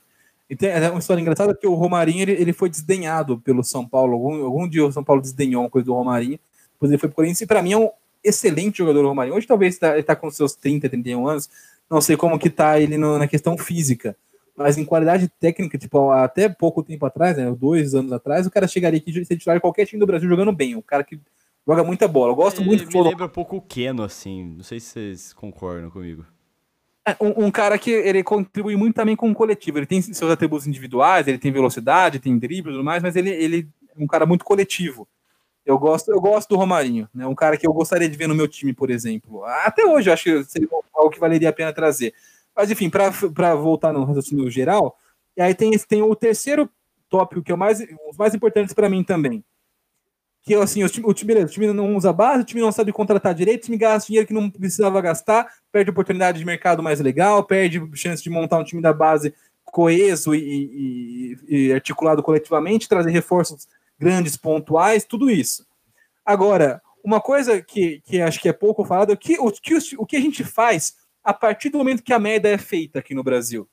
E tem é uma história engraçada que o Romarinho ele, ele foi desdenhado pelo São Paulo. Algum, algum dia o São Paulo desdenhou uma coisa do Romarinho. Depois ele foi pro Corinthians. E para mim é um excelente jogador o Romarinho. Hoje talvez tá, ele tá com seus 30, 31 anos não sei como que tá ele no, na questão física. Mas em qualidade técnica, tipo, até pouco tempo atrás, né, dois anos atrás, o cara chegaria aqui e ser titular de qualquer time do Brasil jogando bem. O cara que joga muita bola. Eu gosto muito do Me lembra um pouco o Keno, assim. Não sei se vocês concordam comigo. É, um, um, cara que ele contribui muito também com o coletivo. Ele tem seus atributos individuais, ele tem velocidade, tem drible e tudo mais, mas ele, ele é um cara muito coletivo. Eu gosto, eu gosto do Romarinho, né? Um cara que eu gostaria de ver no meu time, por exemplo. Até hoje eu acho que seria algo que valeria a pena trazer. Mas enfim, para voltar no raciocínio geral, e aí tem, tem o terceiro tópico que é o mais, os mais importantes para mim também. Que assim, o time, o time, o time não usa base, o time não sabe contratar direito, o time gasta dinheiro que não precisava gastar, perde oportunidade de mercado mais legal, perde chance de montar um time da base coeso e, e, e articulado coletivamente, trazer reforços grandes, pontuais, tudo isso. Agora, uma coisa que, que acho que é pouco falado é que, o, que, o que a gente faz a partir do momento que a média é feita aqui no Brasil.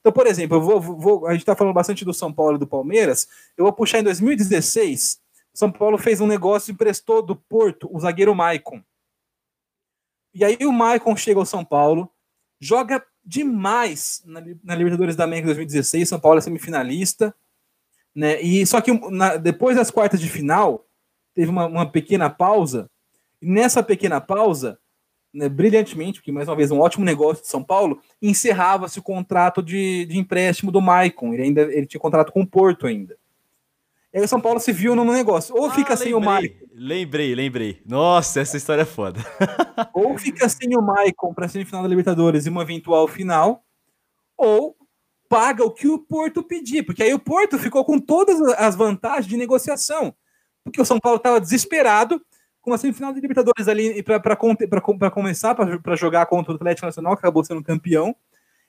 Então, por exemplo, vou, vou a gente está falando bastante do São Paulo e do Palmeiras, eu vou puxar em 2016, São Paulo fez um negócio e emprestou do Porto o zagueiro Maicon. E aí o Maicon chega ao São Paulo, joga demais na, na Libertadores da América 2016, São Paulo é semifinalista, né? E só que na, depois das quartas de final, teve uma, uma pequena pausa, e nessa pequena pausa, né, brilhantemente, porque mais uma vez um ótimo negócio de São Paulo, encerrava-se o contrato de, de empréstimo do Maicon. Ele ainda ele tinha contrato com o Porto ainda. E aí o São Paulo se viu no negócio. Ou ah, fica lembrei, sem o Maicon. Lembrei, lembrei. Nossa, essa história é foda. ou fica sem o Maicon para semifinal da Libertadores e uma eventual final, ou paga o que o Porto pedir, porque aí o Porto ficou com todas as vantagens de negociação porque o São Paulo estava desesperado com uma semifinal de Libertadores ali para começar, para jogar contra o Atlético Nacional, que acabou sendo campeão.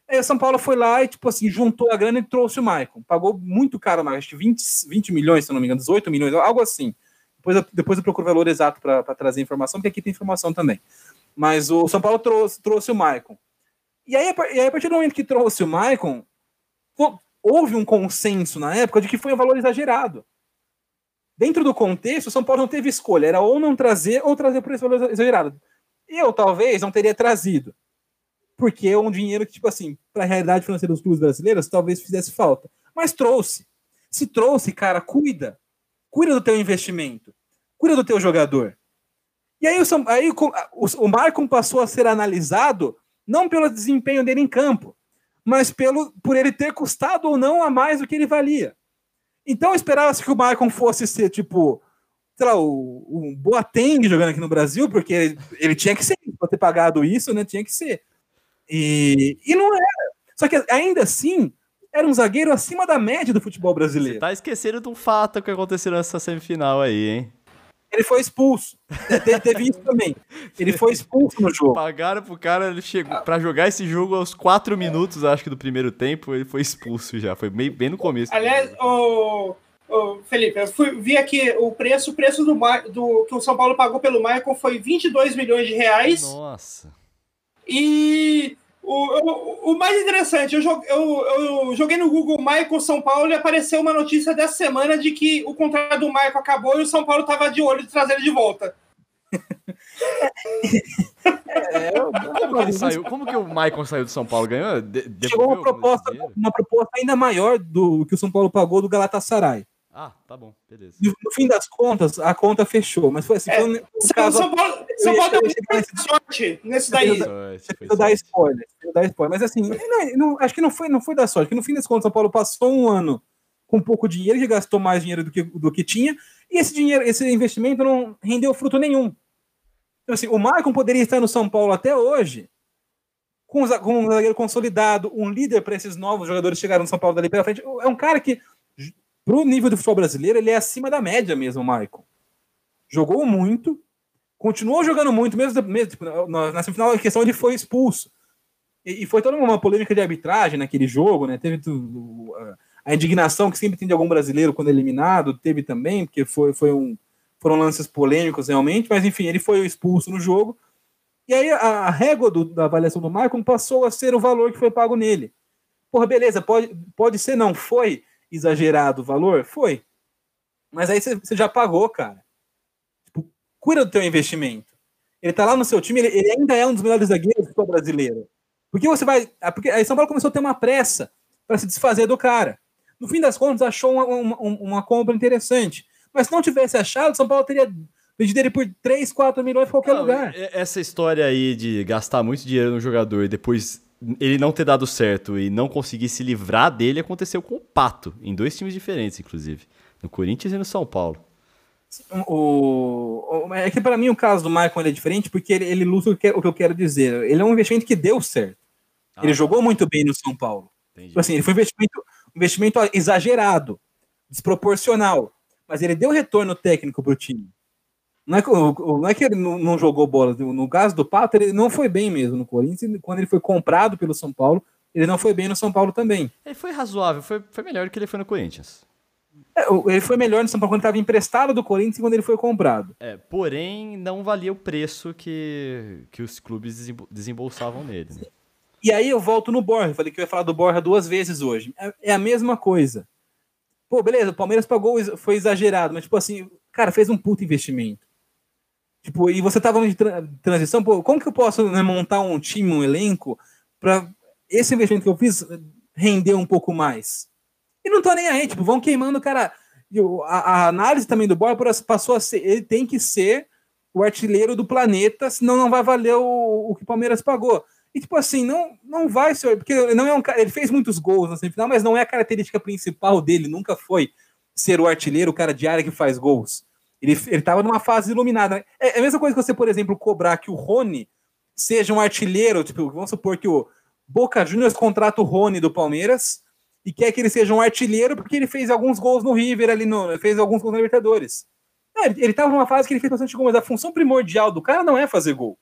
Aí o São Paulo foi lá e, tipo assim, juntou a grana e trouxe o Maicon. Pagou muito caro, acho que 20, 20 milhões, se não me engano, 18 milhões, algo assim. Depois eu, depois eu procuro o valor exato para trazer informação, porque aqui tem informação também. Mas o São Paulo trouxe, trouxe o Maicon. E aí, a partir do momento que trouxe o Maicon, houve um consenso na época de que foi um valor exagerado dentro do contexto, o São Paulo não teve escolha. Era ou não trazer ou trazer por esse valor exagerado. Eu, talvez, não teria trazido. Porque é um dinheiro que, tipo assim, para a realidade financeira dos clubes brasileiros, talvez fizesse falta. Mas trouxe. Se trouxe, cara, cuida. Cuida do teu investimento. Cuida do teu jogador. E aí, o, aí o, o Marcon passou a ser analisado não pelo desempenho dele em campo, mas pelo, por ele ter custado ou não a mais do que ele valia. Então esperava-se que o Maicon fosse ser, tipo, sei lá, o, o Boateng jogando aqui no Brasil, porque ele, ele tinha que ser, para ter pagado isso, né? Tinha que ser. E, e não era. Só que ainda assim, era um zagueiro acima da média do futebol brasileiro. Você tá esquecendo de um fato que aconteceu nessa semifinal aí, hein? Ele foi expulso. Te, teve isso também. Ele foi expulso no jogo. Pagaram pro cara, ele chegou para jogar esse jogo aos 4 minutos, acho que do primeiro tempo, ele foi expulso já. Foi bem, bem no começo. Aliás, o, o Felipe, eu fui, vi aqui o preço, o preço do, do que o São Paulo pagou pelo Michael foi 22 milhões de reais. Nossa. E o, o, o, mais interessante, eu, joguei, eu, eu joguei no Google Michael São Paulo e apareceu uma notícia dessa semana de que o contrato do Michael acabou e o São Paulo estava de olho de trazer ele de volta. É, como, que saiu, como que o Michael saiu do São Paulo? Ganhou? De, Chegou uma proposta, uma proposta ainda maior do que o São Paulo pagou do Galatasaray. Ah, tá bom, beleza. No, no fim das contas, a conta fechou, mas foi assim. É, foi um caso, São Paulo, São Paulo deu muita sorte nesse daí. Eu dar spoiler, dar spoiler, mas assim, não, não, acho que não foi, não foi da sorte, que no fim das contas, São Paulo passou um ano com pouco dinheiro, que gastou mais dinheiro do que, do que tinha, e esse dinheiro, esse investimento não rendeu fruto nenhum. Então, assim, o Maicon poderia estar no São Paulo até hoje, com, com um zagueiro consolidado, um líder para esses novos jogadores chegarem no São Paulo dali pela frente. É um cara que Pro nível do futebol brasileiro, ele é acima da média mesmo, Michael. Jogou muito, continuou jogando muito, mesmo, mesmo tipo, na, na semifinal, a questão ele foi expulso. E, e, foi toda uma polêmica de arbitragem naquele jogo, né? Teve tudo, a indignação que sempre tem de algum brasileiro quando é eliminado, teve também, porque foi, foi um, foram lances polêmicos realmente, mas enfim, ele foi expulso no jogo. E aí a, a régua do, da avaliação do Michael passou a ser o valor que foi pago nele. Porra, beleza, pode, pode ser, não foi exagerado o valor? Foi. Mas aí você já pagou, cara. Tipo, cuida do teu investimento. Ele tá lá no seu time, ele, ele ainda é um dos melhores zagueiros do brasileiro. Porque você vai. Ah, porque aí São Paulo começou a ter uma pressa para se desfazer do cara. No fim das contas, achou uma, uma, uma compra interessante. Mas se não tivesse achado, São Paulo teria vendido ele por 3, 4 milhões em qualquer não, lugar. Essa história aí de gastar muito dinheiro no jogador e depois ele não ter dado certo e não conseguir se livrar dele aconteceu com o Pato, em dois times diferentes, inclusive. No Corinthians e no São Paulo. O, é que para mim o caso do Michael é diferente porque ele, ele luta o que, o que eu quero dizer. Ele é um investimento que deu certo. Ah, ele jogou muito bem no São Paulo. Tipo assim, ele foi um investimento, um investimento exagerado, desproporcional. Mas ele deu retorno técnico para o time. Não é, que, não é que ele não, jogou bola. No caso do Pato, ele não foi bem mesmo no Corinthians. Quando ele foi comprado pelo São Paulo, ele não foi bem no São Paulo também. Ele foi razoável, foi, foi melhor que ele foi no Corinthians. É, ele foi melhor no São Paulo quando estava emprestado do Corinthians e quando ele foi comprado. É, porém, não valia o preço que, que os clubes desembolsavam nele. Né? E aí eu volto no Borja. Falei que eu ia falar do Borja duas vezes hoje. É, é a mesma coisa. Pô, beleza, o Palmeiras pagou, foi exagerado, mas, tipo assim, cara, fez um puto investimento. Tipo, e você tava de tra transição, pô, como que eu posso né, montar um time, um elenco, para esse investimento que eu fiz render um pouco mais? E não tô nem aí, tipo, vão queimando, cara. A, a análise também do Borja passou a ser, ele tem que ser o artilheiro do planeta, senão não vai valer o, o que o Palmeiras pagou. E, tipo assim, não, não vai ser. Porque não é um cara. Ele fez muitos gols na semifinal, mas não é a característica principal dele. Nunca foi ser o artilheiro, o cara de área que faz gols. Ele, ele tava numa fase iluminada. É, é a mesma coisa que você, por exemplo, cobrar que o Rony seja um artilheiro. Tipo, vamos supor que o Boca Juniors contrata o Rony do Palmeiras e quer que ele seja um artilheiro porque ele fez alguns gols no River ali, no, fez alguns gols na Libertadores. É, ele, ele tava numa fase que ele fez bastante gol, mas a função primordial do cara não é fazer gol.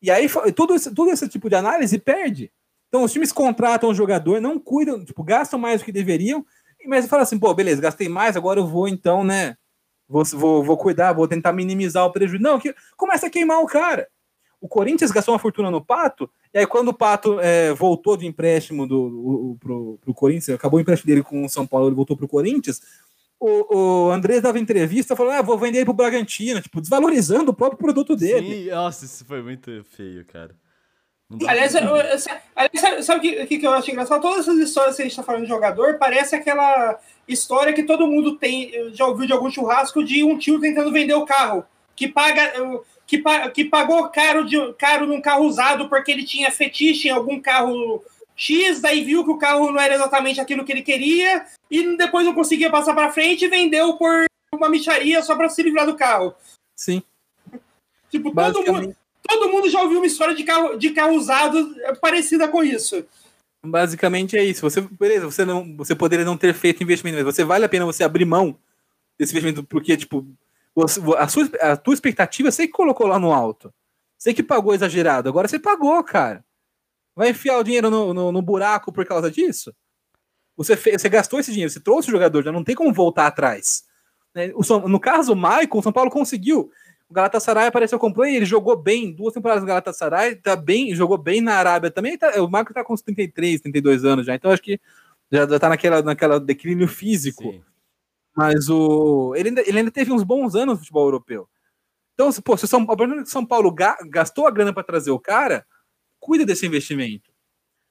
E aí, todo esse, todo esse tipo de análise perde. Então, os times contratam o jogador, não cuidam, tipo, gastam mais do que deveriam, mas fala assim, pô, beleza, gastei mais, agora eu vou, então, né, vou, vou, vou cuidar, vou tentar minimizar o prejuízo. Não, que começa a queimar o cara. O Corinthians gastou uma fortuna no Pato, e aí quando o Pato é, voltou de empréstimo do, do, pro, pro Corinthians, acabou o empréstimo dele com o São Paulo, ele voltou pro Corinthians, o, o Andrés dava entrevista falando, ah, vou vender ele pro Bragantino, tipo, desvalorizando o próprio produto dele. Sim, nossa, isso foi muito feio, cara. Aliás, eu, eu, aliás, sabe o que, que, eu acho engraçado? Todas essas histórias que a gente tá falando de jogador, parece aquela história que todo mundo tem, já ouviu de algum churrasco, de um tio tentando vender o carro, que paga... Que, que pagou caro, de, caro num carro usado porque ele tinha fetiche em algum carro X, daí viu que o carro não era exatamente aquilo que ele queria, e depois não conseguia passar para frente e vendeu por uma micharia só para se livrar do carro. Sim. Tipo, todo mundo, todo mundo já ouviu uma história de carro, de carro usado parecida com isso. Basicamente é isso. Você, beleza, você, não, você poderia não ter feito investimento, mas você vale a pena você abrir mão desse investimento, porque, tipo, a, sua, a tua expectativa você que colocou lá no alto. Você que pagou exagerado. Agora você pagou, cara. Vai enfiar o dinheiro no, no, no buraco por causa disso? Você, fez, você gastou esse dinheiro, você trouxe o jogador, já não tem como voltar atrás. O, no caso, o Maicon, o São Paulo conseguiu. O Galatasaray apareceu com play, ele jogou bem, duas temporadas no Galatasaray, tá bem, jogou bem na Arábia também. Tá, o Maicon tá com uns 33, 32 anos já, então acho que já tá naquela, naquela declínio físico. Sim. Mas o, ele, ainda, ele ainda teve uns bons anos no futebol europeu. Então, pô, se o São, São Paulo gastou a grana para trazer o cara, cuida desse investimento.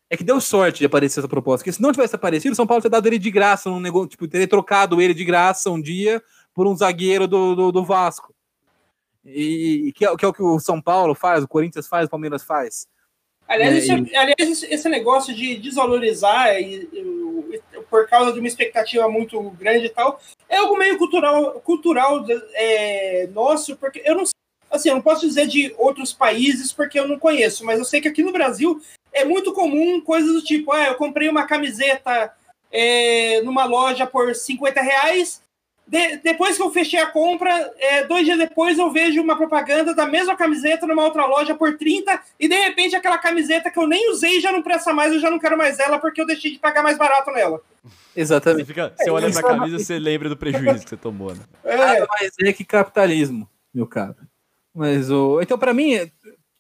É que deu sorte de aparecer essa proposta, porque se não tivesse aparecido, o São Paulo teria dado ele de graça, negócio, tipo, teria trocado ele de graça um dia por um zagueiro do, do, do Vasco. E, e que, é, que, é, o que o São Paulo faz, o Corinthians faz, o Palmeiras faz. Aliás, é, esse, e... aliás esse negócio de desvalorizar e, e, por causa de uma expectativa muito grande e tal, é algo meio cultural, cultural é, nosso, porque eu não sei Assim, eu não posso dizer de outros países porque eu não conheço, mas eu sei que aqui no Brasil é muito comum coisas do tipo: ah, eu comprei uma camiseta é, numa loja por 50 reais. De, depois que eu fechei a compra, é, dois dias depois eu vejo uma propaganda da mesma camiseta numa outra loja por 30, e de repente aquela camiseta que eu nem usei já não presta mais, eu já não quero mais ela porque eu deixei de pagar mais barato nela. Exatamente. Você, fica, você olha pra camisa, você lembra do prejuízo que você tomou, né? É, mas é que capitalismo, meu caro. Mas o. Então, para mim,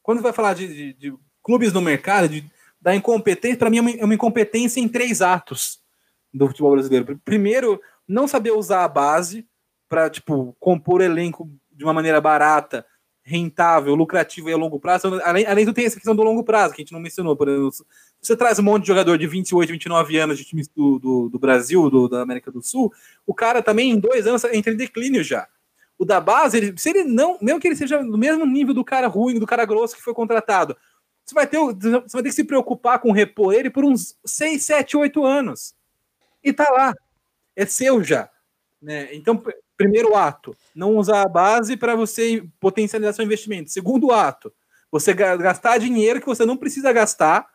quando vai falar de, de, de, clubes no mercado, de, da incompetência, para mim é uma, é uma, incompetência em três atos do futebol brasileiro. Primeiro, não saber usar a base para tipo compor elenco de uma maneira barata, rentável, lucrativa e a longo prazo. Além, além do tem essa questão do longo prazo que a gente não mencionou. Por exemplo, você traz um monte de jogador de 28, 29 anos de times do, do, do Brasil, do, da América do Sul, o cara também em dois anos entra em declínio já o da base, ele, se ele não, mesmo que ele seja no mesmo nível do cara ruim, do cara grosso que foi contratado, você vai ter, você vai ter que se preocupar com repor ele por uns 6, 7, 8 anos. E tá lá. É seu já. Né? Então, primeiro ato, não usar a base para você potencializar seu investimento. Segundo ato, você gastar dinheiro que você não precisa gastar,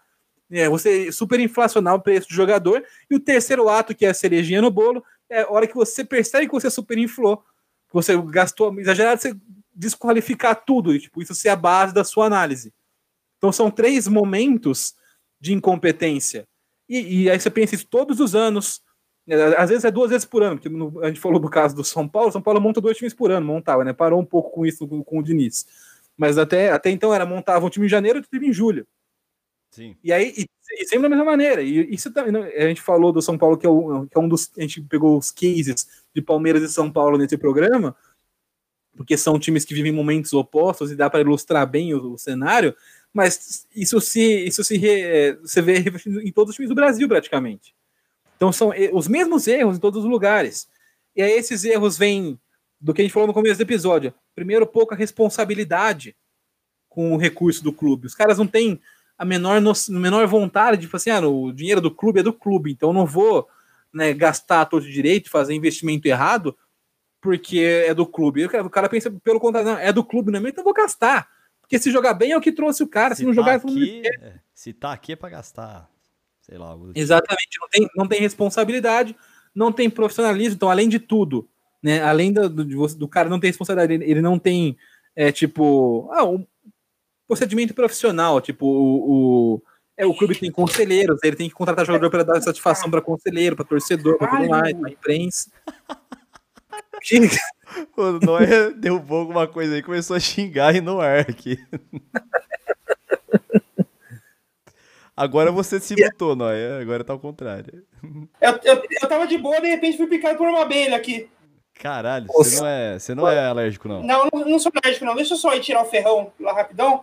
né? você superinflacionar o preço do jogador. E o terceiro ato, que é a cerejinha no bolo, é a hora que você percebe que você superinflou você gastou exagerado, você desqualificar tudo, e, tipo, isso ser a base da sua análise. Então são três momentos de incompetência. E, e aí você pensa isso todos os anos, É, Às vezes é duas vezes por ano, porque a gente falou do caso do São Paulo, São Paulo monta dois times por ano, montava, né? Parou um pouco com isso com, o Diniz. Mas até, até então era montava um time em janeiro e outro time em julho. Sim. E aí, e, e sempre da mesma maneira. E isso também, né, a gente falou do São Paulo, que é, o- que é um dos. A gente pegou os cases de Palmeiras e São Paulo nesse programa, porque são times que vivem momentos opostos e dá para ilustrar bem o, o cenário, mas isso se, isso se re- é, você vê em todos os times do Brasil, praticamente. Então são e- os mesmos erros em todos os lugares. E aí esses erros vêm do que a gente falou no começo do episódio. Primeiro, pouca responsabilidade com o recurso do clube. Os caras não têm a menor, no, menor vontade de falar assim, ah, o dinheiro do clube é do clube, então não vou né, gastar a todo direito, fazer investimento errado, porque é do clube. O cara, pensa pelo contrário, não, é do clube, não é meu, então eu vou gastar. Porque se jogar bem é o que trouxe o cara, se, não tá jogar... aqui, é, se tá aqui é pra gastar. Sei lá. algo- Exatamente, não tem, não tem responsabilidade, não tem profissionalismo, então, além de tudo, né, além do, do, do cara não ter responsabilidade, ele, ele não tem, é, tipo, ah, um procedimento profissional, tipo, o, o, é, o clube tem conselheiros, ele tem que contratar jogador para dar satisfação para conselheiro, para torcedor, para tudo mais, para imprensa. O Noia derrubou alguma coisa aí, começou a xingar e no ar aqui. Agora você se mutou, Noia. Agora tá ao contrário. Eu, eu, eu tava de boa, de repente fui picado por uma abelha aqui. Caralho, você não é, você não é alérgico, não. Não, não, não sou alérgico, não. Deixa eu só ir tirar o ferrão lá rapidão.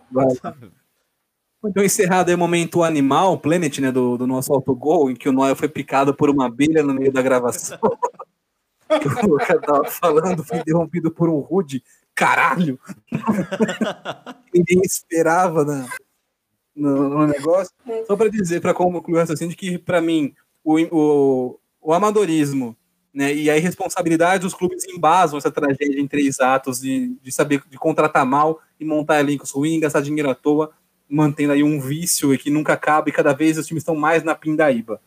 Então, encerrado aí o momento animal, Planet, né, do, do nosso autogol, em que o Noel foi picado por uma abelha no meio da gravação. o Luca tava falando, foi interrompido por um rude. Caralho! Ninguém esperava né, no, no negócio. Só para dizer, para concluir o raciocínio, que para mim, o, o, o amadorismo né, e a irresponsabilidade, os clubes embasam essa tragédia em três atos de, de saber de contratar mal e montar elencos ruins, gastar dinheiro à toa, mantendo aí um vício que nunca acaba e cada vez os times estão mais na pindaíba.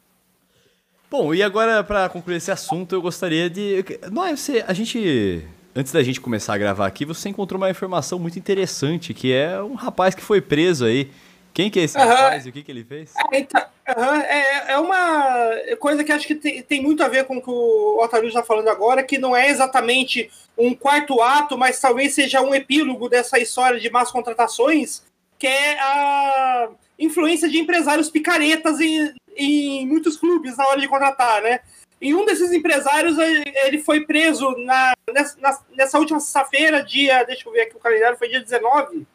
Bom, e agora para concluir esse assunto, eu gostaria de. Noia, você, a gente. Antes da gente começar a gravar aqui, você encontrou uma informação muito interessante, que é um rapaz que foi preso aí. Quem que é esse rapaz e o que, que ele fez? Ah, então, é, é uma coisa que acho que tem, tem muito a ver com o que o Otário está falando agora, que não é exatamente um quarto ato, mas talvez seja um epílogo dessa história de más contratações, que é a influência de empresários picaretas em, em muitos clubes na hora de contratar, né? E um desses empresários, ele foi preso na, nessa, nessa última sexta-feira, dia, deixa eu ver aqui o calendário, foi dia 19,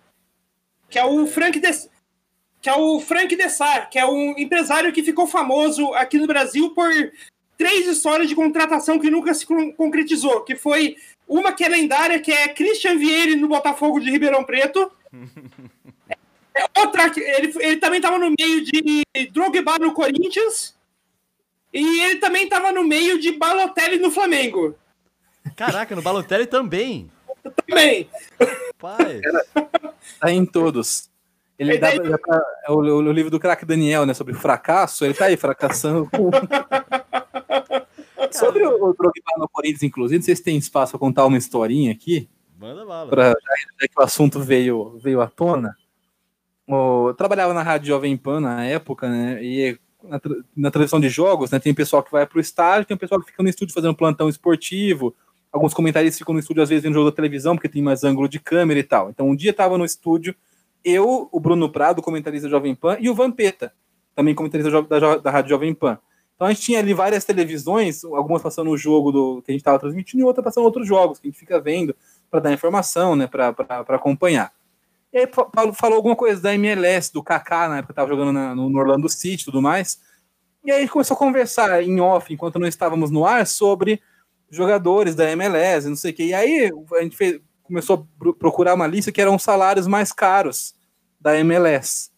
que é o Frank Des, que é o Frank Dessar, que é um empresário que ficou famoso aqui no Brasil por três histórias de contratação que nunca se con- concretizou, que foi uma que é lendária, que é Christian Vieira no Botafogo de Ribeirão Preto. É Outra, que ele, ele também estava no meio de Drogba no Corinthians. E ele também estava no meio de Balotelli no Flamengo. Caraca, no Balotelli também. Também. Pai. Tá em todos. Ele dá, daí- dá pra- é o, o- livro do craque Daniel, né, sobre fracasso, ele tá aí fracassando. sobre o, o Drogba no Corinthians, inclusive, não sei se tem espaço para contar uma historinha aqui. Manda bala. pra, já que o assunto veio, veio à tona, o- eu trabalhava na Rádio Jovem Pan na época, né? E na, na transmissão de jogos, né? Tem pessoal que vai pro estádio, tem pessoal que fica no estúdio fazendo plantão esportivo. Alguns comentaristas ficam no estúdio, às vezes, vendo jogo da televisão, porque tem mais ângulo de câmera e tal. Então, um dia tava no estúdio, eu, o Bruno Prado, comentarista da Jovem Pan, e o Vampeta, também comentarista da, da Rádio Jovem Pan. Então a gente tinha ali várias televisões, algumas passando o jogo do que a gente estava transmitindo e outras passando outros jogos que a gente fica vendo para dar informação, né, para acompanhar. E aí fa- falou, alguma coisa da MLS, do Kaká, na época estava jogando na- no, Orlando City e tudo mais. E aí começou a conversar em off, enquanto não estávamos no ar, sobre jogadores da MLS, não sei o quê. E aí a gente fez- começou a pro- procurar uma lista que eram os salários mais caros da MLS.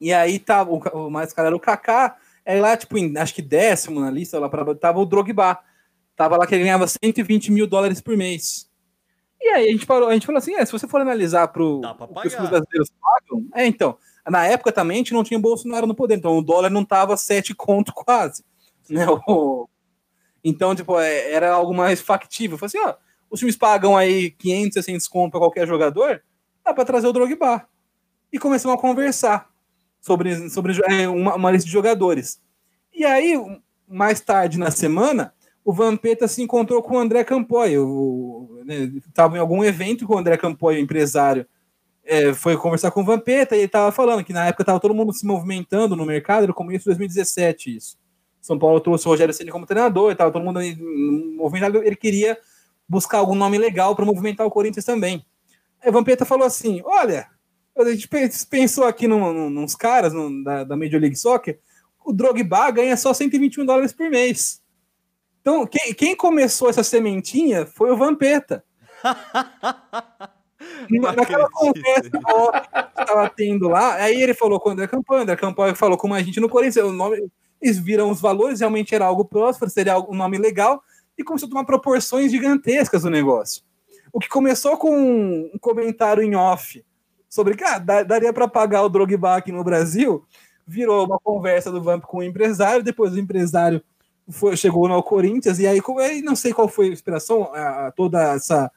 E aí tava, o, ca- o mais caro era o Kaká, aí lá, tipo, em, acho que décimo na lista, lá pra, tava o Drogba. Tava lá que ele ganhava 120 mil dólares por mês. E aí a gente parou, a gente falou assim, é, se você for analisar pro o que os brasileiros pagam, é, então, na época também a gente não tinha Bolsonaro no poder, então o dólar não tava 7 conto quase. Né? O- então, tipo, é, era algo mais factível. Eu falei assim, ó, os times pagam aí 500, 600 conto pra qualquer jogador, dá pra trazer o Drogba. E começamos a conversar sobre, sobre é, uma, uma lista de jogadores. E aí, mais tarde na semana, o Vampeta se encontrou com o André Campoy. Estava né, em algum evento com o André Campoy, o empresário, é, foi conversar com o Vampeta e ele estava falando que na época estava todo mundo se movimentando no mercado, no começo de 2017 isso. São Paulo trouxe o Rogério Ceni como treinador, estava todo mundo movimentado, ele queria buscar algum nome legal para movimentar o Corinthians também. Aí o Vampeta falou assim: olha, a gente pensou aqui num, nos caras no, da, da Major League Soccer, o Drogba ganha só 121 dólares por mês. Então, quem, quem começou essa sementinha foi o Vampeta. Naquela conversa que estava tendo lá, aí ele falou com o André Campanha, o André Campanha falou com a gente no Corinthians, o nome, eles viram os valores, realmente era algo próximo, seria um nome legal, e começou a tomar proporções gigantescas o negócio. O que começou com um comentário em off sobre que ah, daria para pagar o Drogba aqui no Brasil, virou uma conversa do Vamp com o empresário, depois o empresário foi, chegou no Corinthians, e aí não sei qual foi a inspiração, a, toda essa.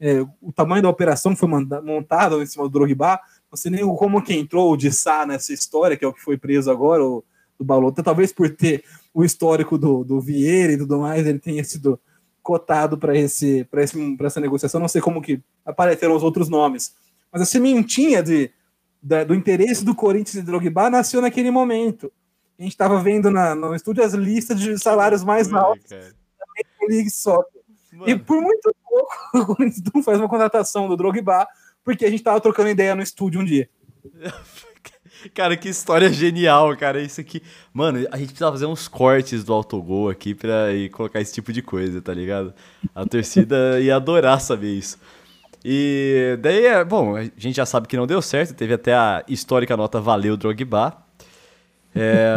É, o tamanho da operação que foi montada em cima do Drogba, não sei nem como que entrou o de Sá nessa história, que é o que foi preso agora, o, do Balota, talvez por ter o histórico do, do Vieira e tudo mais, ele tenha sido cotado para esse, esse, essa negociação. Não sei como que apareceram os outros nomes. Mas a sementinha de, da, do interesse do Corinthians e do Drogba nasceu naquele momento. A gente estava vendo na, no estúdio as listas de salários mais altos da League Soccer. Mano. E por muito pouco o Corinthians não faz uma contratação do Drogba, porque a gente estava trocando ideia no estúdio um dia. Cara, que história genial, cara. Isso aqui. Mano, a gente precisa fazer uns cortes do autogol aqui pra ir colocar esse tipo de coisa, tá ligado? A torcida ia adorar saber isso. E daí, é, bom, a gente já sabe que não deu certo. Teve até a histórica nota Valeu Drogba. É,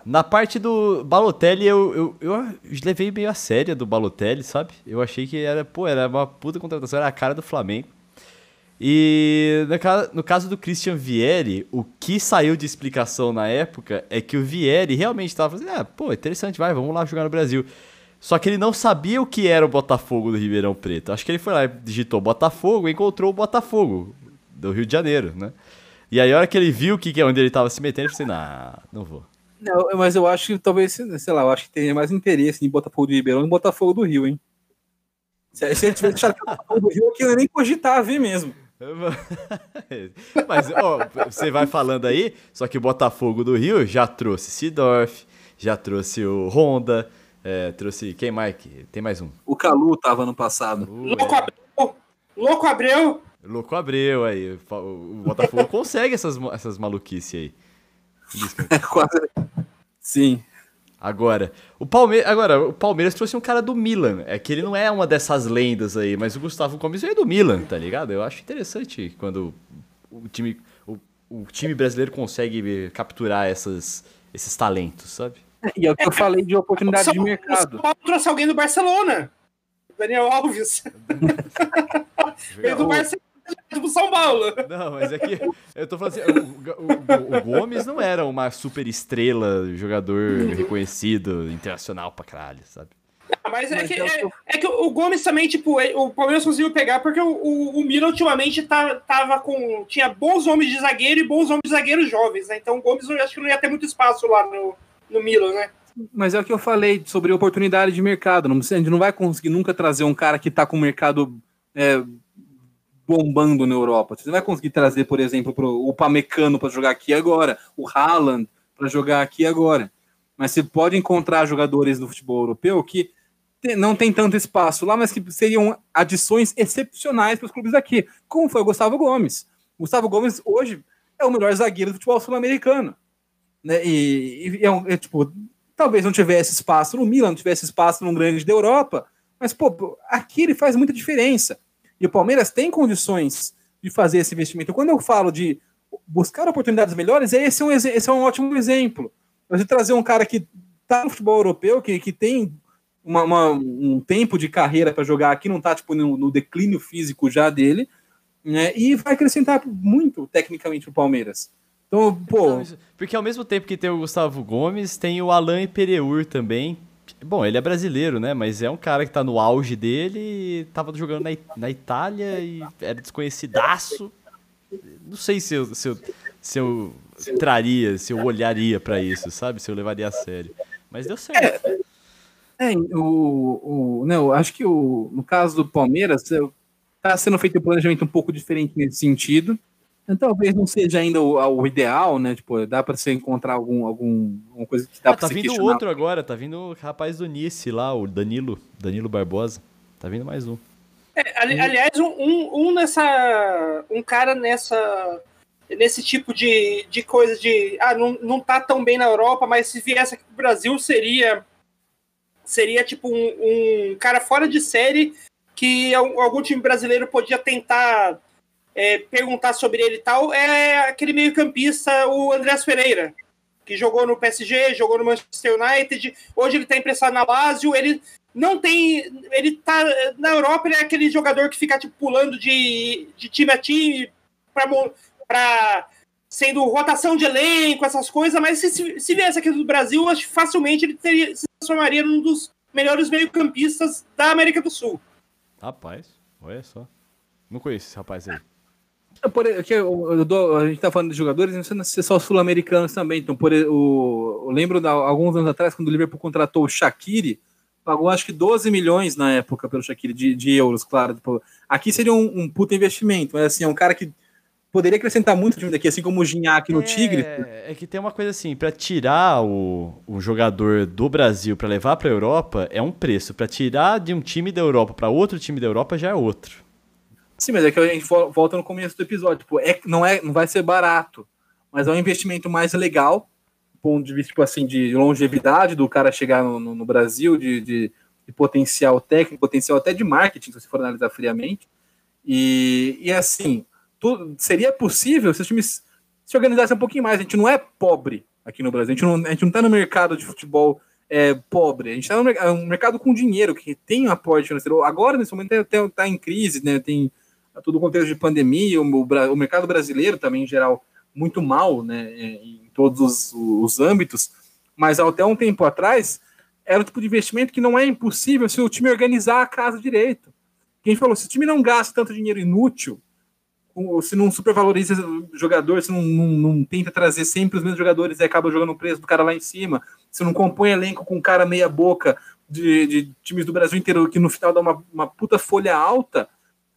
na parte do Balotelli, eu, eu, eu levei meio a séria do Balotelli, sabe? Eu achei que era, pô, era uma puta contratação, era a cara do Flamengo. E no caso do Christian Vieri, o que saiu de explicação na época é que o Vieri realmente estava fazendo, ah, pô, interessante, vai, vamos lá jogar no Brasil. Só que ele não sabia o que era o Botafogo do Ribeirão Preto. Acho que ele foi lá digitou Botafogo e encontrou o Botafogo do Rio de Janeiro, né? E aí, a hora que ele viu que, que é onde ele estava se metendo, ele falou assim, nah, não vou. Não, mas eu acho que talvez, sei lá, eu acho que teria mais interesse em Botafogo do Ribeirão e Botafogo do Rio, hein? Se, ele tivesse deixado o Botafogo do Rio, eu nem cogitar ver mesmo. Mas, ó, você vai falando aí, só que o Botafogo do Rio já trouxe Sidorf, já trouxe o Honda, é, trouxe. Quem mais? Tem mais um. O Calu tava no passado. Uh, Louco é. Abreu! Louco Abreu! Louco Abreu aí. O Botafogo consegue essas, essas maluquices aí. Quase. Sim. Agora, o Palmeiras, agora, o Palmeiras trouxe um cara do Milan. É que ele não é uma dessas lendas aí, mas o Gustavo Gomes é do Milan, tá ligado? Eu acho interessante quando o time, o, o time brasileiro consegue capturar essas, esses talentos, sabe? E é o que eu falei de oportunidade de mercado. O trouxe alguém do Barcelona. Daniel Alves. Ele do Barcelona do São Paulo. Não, mas é que eu tô falando assim, o, o, o Gomes não era uma super estrela, jogador reconhecido, internacional pra caralho, sabe? Não, mas, é, mas que, é, é, que o Gomes também, tipo, o Palmeiras conseguiu pegar porque o, o, o ultimamente tá, tava com. Tinha bons homens de zagueiro e bons homens de zagueiro jovens, né? Então o Gomes eu acho que não ia ter muito espaço lá no, no Milan, né? Mas é o que eu falei sobre oportunidade de mercado. Não, a gente não vai conseguir nunca trazer um cara que tá com o mercado é, bombando na Europa. Você vai conseguir trazer, por exemplo, pro, o Pamecano para jogar aqui agora, o Haaland para jogar aqui agora. Mas você pode encontrar jogadores do futebol europeu que não tem tanto espaço lá, mas que seriam adições excepcionais para os clubes aqui, como foi o Gustavo Gomes. O Gustavo Gomes hoje é o melhor zagueiro do futebol sul-americano. Né? E, e é, é, tipo, talvez não tivesse espaço no Milan, não tivesse espaço num grande da Europa, mas pô, aqui ele faz muita diferença. E o Palmeiras tem condições de fazer esse investimento. Quando eu falo de buscar oportunidades melhores, esse é um, esse é um ótimo exemplo. Você trazer um cara que está no futebol europeu, que, que tem uma, uma, um tempo de carreira para jogar aqui, não está tipo, no, no, declínio físico já dele, né, e vai acrescentar muito tecnicamente o Palmeiras. Então, pô. Porque ao mesmo tempo que tem o Gustavo Gomes, tem o Alain Pereur também, Bom, ele é brasileiro, né? Mas é um cara que tá no auge dele, tava jogando na, na Itália e era desconhecidaço. Não sei se eu, se eu, se eu traria, se eu olharia para isso, sabe? Se eu levaria a sério. Mas deu certo. É, é o, o, não, acho que o, no caso do Palmeiras, está sendo feito um planejamento um pouco diferente nesse sentido. Então, talvez não seja ainda o, o ideal, né? Tipo, dá para você encontrar algum, algum, alguma coisa que dá ah, para tá vindo questionar. outro agora, tá vindo o rapaz do Nice lá, o Danilo, Danilo Barbosa. Tá vindo mais um. É, ali, aliás, um, um nessa. Um cara nessa. Nesse tipo de, de coisa de. Ah, não, não tá tão bem na Europa, mas se viesse aqui pro Brasil seria. Seria tipo um, um cara fora de série que algum time brasileiro podia tentar é, perguntar sobre ele e tal, é aquele meio-campista, o Andrés Pereira, que jogou no PSG, jogou no Manchester United, hoje ele está emprestado na Lazio, ele não tem. Ele tá. Na Europa, ele é aquele jogador que fica tipo, pulando de, de time a time para sendo rotação de elenco, essas coisas, mas se, se, se viesse aqui do Brasil, acho que facilmente ele teria, se transformaria num dos melhores meio-campistas da América do Sul. Rapaz, olha só. Não conheço esse rapaz aí. Por, eu, eu dou, a gente tá falando de jogadores, não precisa ser só sul-americanos também. Então, por, o, eu lembro de alguns anos atrás, quando o Liverpool contratou o Shaqiri, pagou acho que 12 milhões na época pelo Shaqiri, de, de euros, claro. Tipo, aqui seria um, um puta investimento, mas assim, é um cara que poderia acrescentar muito time daqui, assim como o Gignac no é, Tigre. É que tem uma coisa assim, para tirar o, o jogador do Brasil para levar para Europa é um preço, para tirar de um time da Europa para outro time da Europa já é outro. Sim, mas é que a gente volta no começo do episódio. Tipo, é, não, é, não vai ser barato, mas é um investimento mais legal, do ponto de vista tipo assim, de longevidade do cara chegar no, no, no Brasil, de, de, de, potencial técnico, potencial até de marketing, se você for analisar friamente. E, e assim, tudo, seria possível se os times se organizassem um pouquinho mais. A gente não é pobre aqui no Brasil, a gente não, a gente não tá no mercado de futebol é, pobre. A gente está no mercado, um mercado com dinheiro, que tem um aporte financeiro. Agora, nesse momento, está em crise, né? Tem todo o contexto de pandemia, o, o, mercado brasileiro também, em geral, muito mal, né, é, em todos os, os âmbitos, mas até um tempo atrás, era o tipo de investimento que não é impossível se o time organizar a casa direito. Quem falou, se o time não gasta tanto dinheiro inútil, se não supervaloriza jogador, se não, não, não, tenta trazer sempre os mesmos jogadores e acaba jogando o preço do cara lá em cima, se não compõe elenco com cara meia boca de, de times do Brasil inteiro que no final dá uma, uma puta folha alta,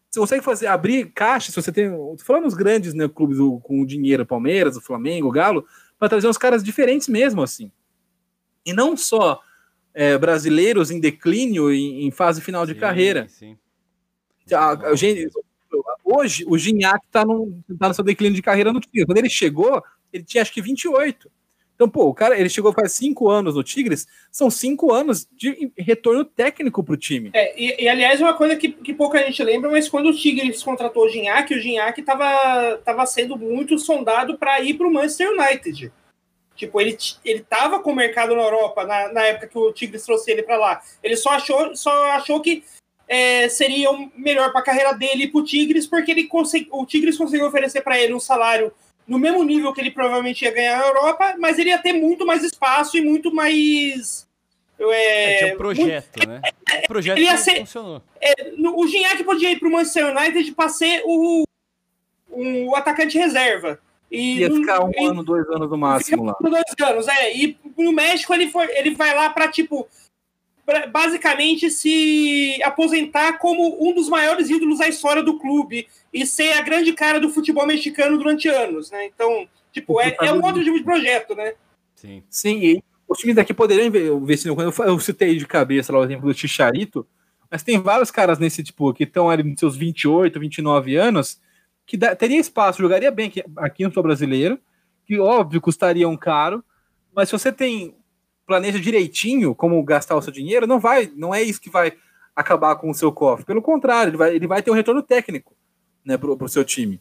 você consegue fazer, abrir caixa, se você tem. Falando nos grandes né, clubes o, com o dinheiro, Palmeiras, o Flamengo, o Galo, para trazer uns caras diferentes mesmo, assim. E não só é, brasileiros em declínio, em, em fase final de sim, carreira. Sim. A, a, gente, hoje, o Gignac está no, tá no seu declínio de carreira no time. Quando ele chegou, ele tinha acho que 28. Então, pô, o cara, ele chegou faz cinco anos no Tigres, são cinco anos de retorno técnico para o time. É, e, e, aliás, uma coisa que, que pouca gente lembra, mas quando o Tigres contratou o Gignac, o Gignac estava tava sendo muito sondado para ir para o Manchester United. Tipo, ele, ele tava com o mercado na Europa na, na época que o Tigres trouxe ele para lá. Ele só achou, só achou que é, seria melhor para a carreira dele para o Tigres, porque ele consegui, o Tigres conseguiu oferecer para ele um salário no mesmo nível que ele provavelmente ia ganhar na Europa, mas ele ia ter muito mais espaço e muito mais. É, é tinha um projeto, muito, né? O projeto ele ia ser, funcionou. É, o Gignac podia ir para o Manchester United para ser o, o atacante reserva. E ia ficar um e, ano, dois anos no máximo lá. Dois anos, é. E no México ele, foi, ele vai lá para, tipo, basicamente se aposentar como um dos maiores ídolos da história do clube e ser a grande cara do futebol mexicano durante anos, né? Então, tipo, é, é um outro tipo de projeto, né? Sim. Sim, e os times daqui poderiam investir. Quando eu citei de cabeça lá o exemplo do Chicharito, mas tem vários caras nesse tipo que estão ali nos seus 28, 29 anos que dá, teria espaço, jogaria bem aqui, aqui no futebol brasileiro, que óbvio custariam caro, mas se você tem planeja direitinho como gastar o seu dinheiro, não vai, não é isso que vai acabar com o seu cofre. Pelo contrário, ele vai, ele vai ter um retorno técnico né, para o seu time.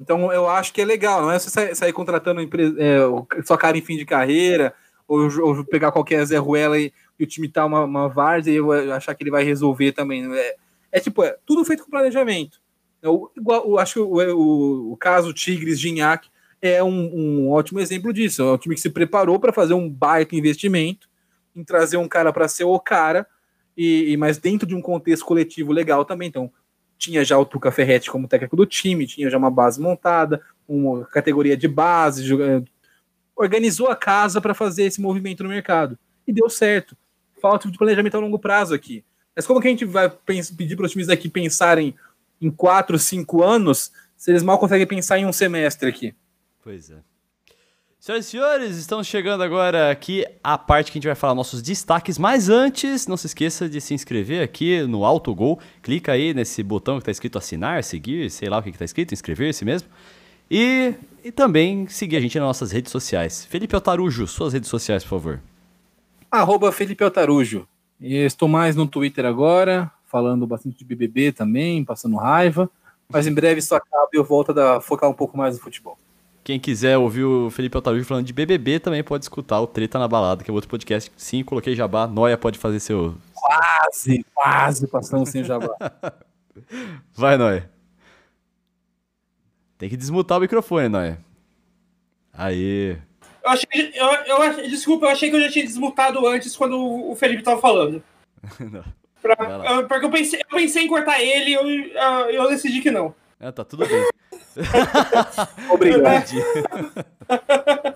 Então eu acho que é legal, não é você sair, sair contratando empresa, é, sua cara em fim de carreira, ou, ou pegar qualquer Zé Ruela e, e, o time tá uma, uma várzea e eu achar que ele vai resolver também. É, é tipo, é tudo feito com planejamento. Eu, igual, eu acho que o, o, o caso Tigres Gignac é um, um, ótimo exemplo disso. É um time que se preparou para fazer um baita investimento em trazer um cara para ser o cara, e, e, mas dentro de um contexto coletivo legal também. Então, tinha já o Tuca Ferretti como técnico do time, tinha já uma base montada, uma categoria de base, organizou a casa para fazer esse movimento no mercado. e deu certo. Falta de planejamento a longo prazo aqui. Mas como que a gente vai pedir para os times daqui pensarem em quatro, cinco anos, se eles mal conseguem pensar em um semestre aqui? Pois é. Senhoras e senhores, estamos chegando agora aqui a parte que a gente vai falar nossos destaques, mas antes, não se esqueça de se inscrever aqui no Autogol, clica aí nesse botão que está escrito assinar, seguir, sei lá o que está escrito, inscrever-se mesmo, e, e também seguir a gente nas nossas redes sociais. Felipe Altarujo, suas redes sociais, por favor. Arroba Felipe Altarujo. E estou mais no Twitter agora, falando bastante de BBB também, passando raiva, mas em breve isso acaba e eu volto a focar um pouco mais no futebol. Quem quiser ouvir o Felipe Altarujo falando de BBB também pode escutar o Treta na Balada, que é outro podcast. Sim, coloquei jabá. Noia pode fazer seu. Quase, quase passamos sem jabá. Vai, Noia. Tem que desmutar o microfone, Noia. Aí. Eu achei, eu, eu, desculpa, eu achei que eu já tinha desmutado antes quando o Felipe tava falando. pra, porque eu pensei, eu pensei em cortar ele e eu, eu decidi que não. É, tá tudo bem. Obrigado.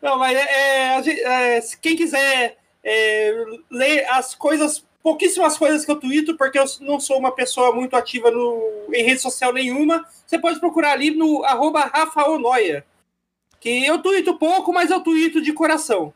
Não, mas é, é, quem quiser é, ler as coisas, pouquíssimas coisas que eu tweeto, porque eu não sou uma pessoa muito ativa no, em rede social nenhuma, você pode procurar ali no arroba Rafaonoia. Que eu tweeto pouco, mas eu tweeto de coração.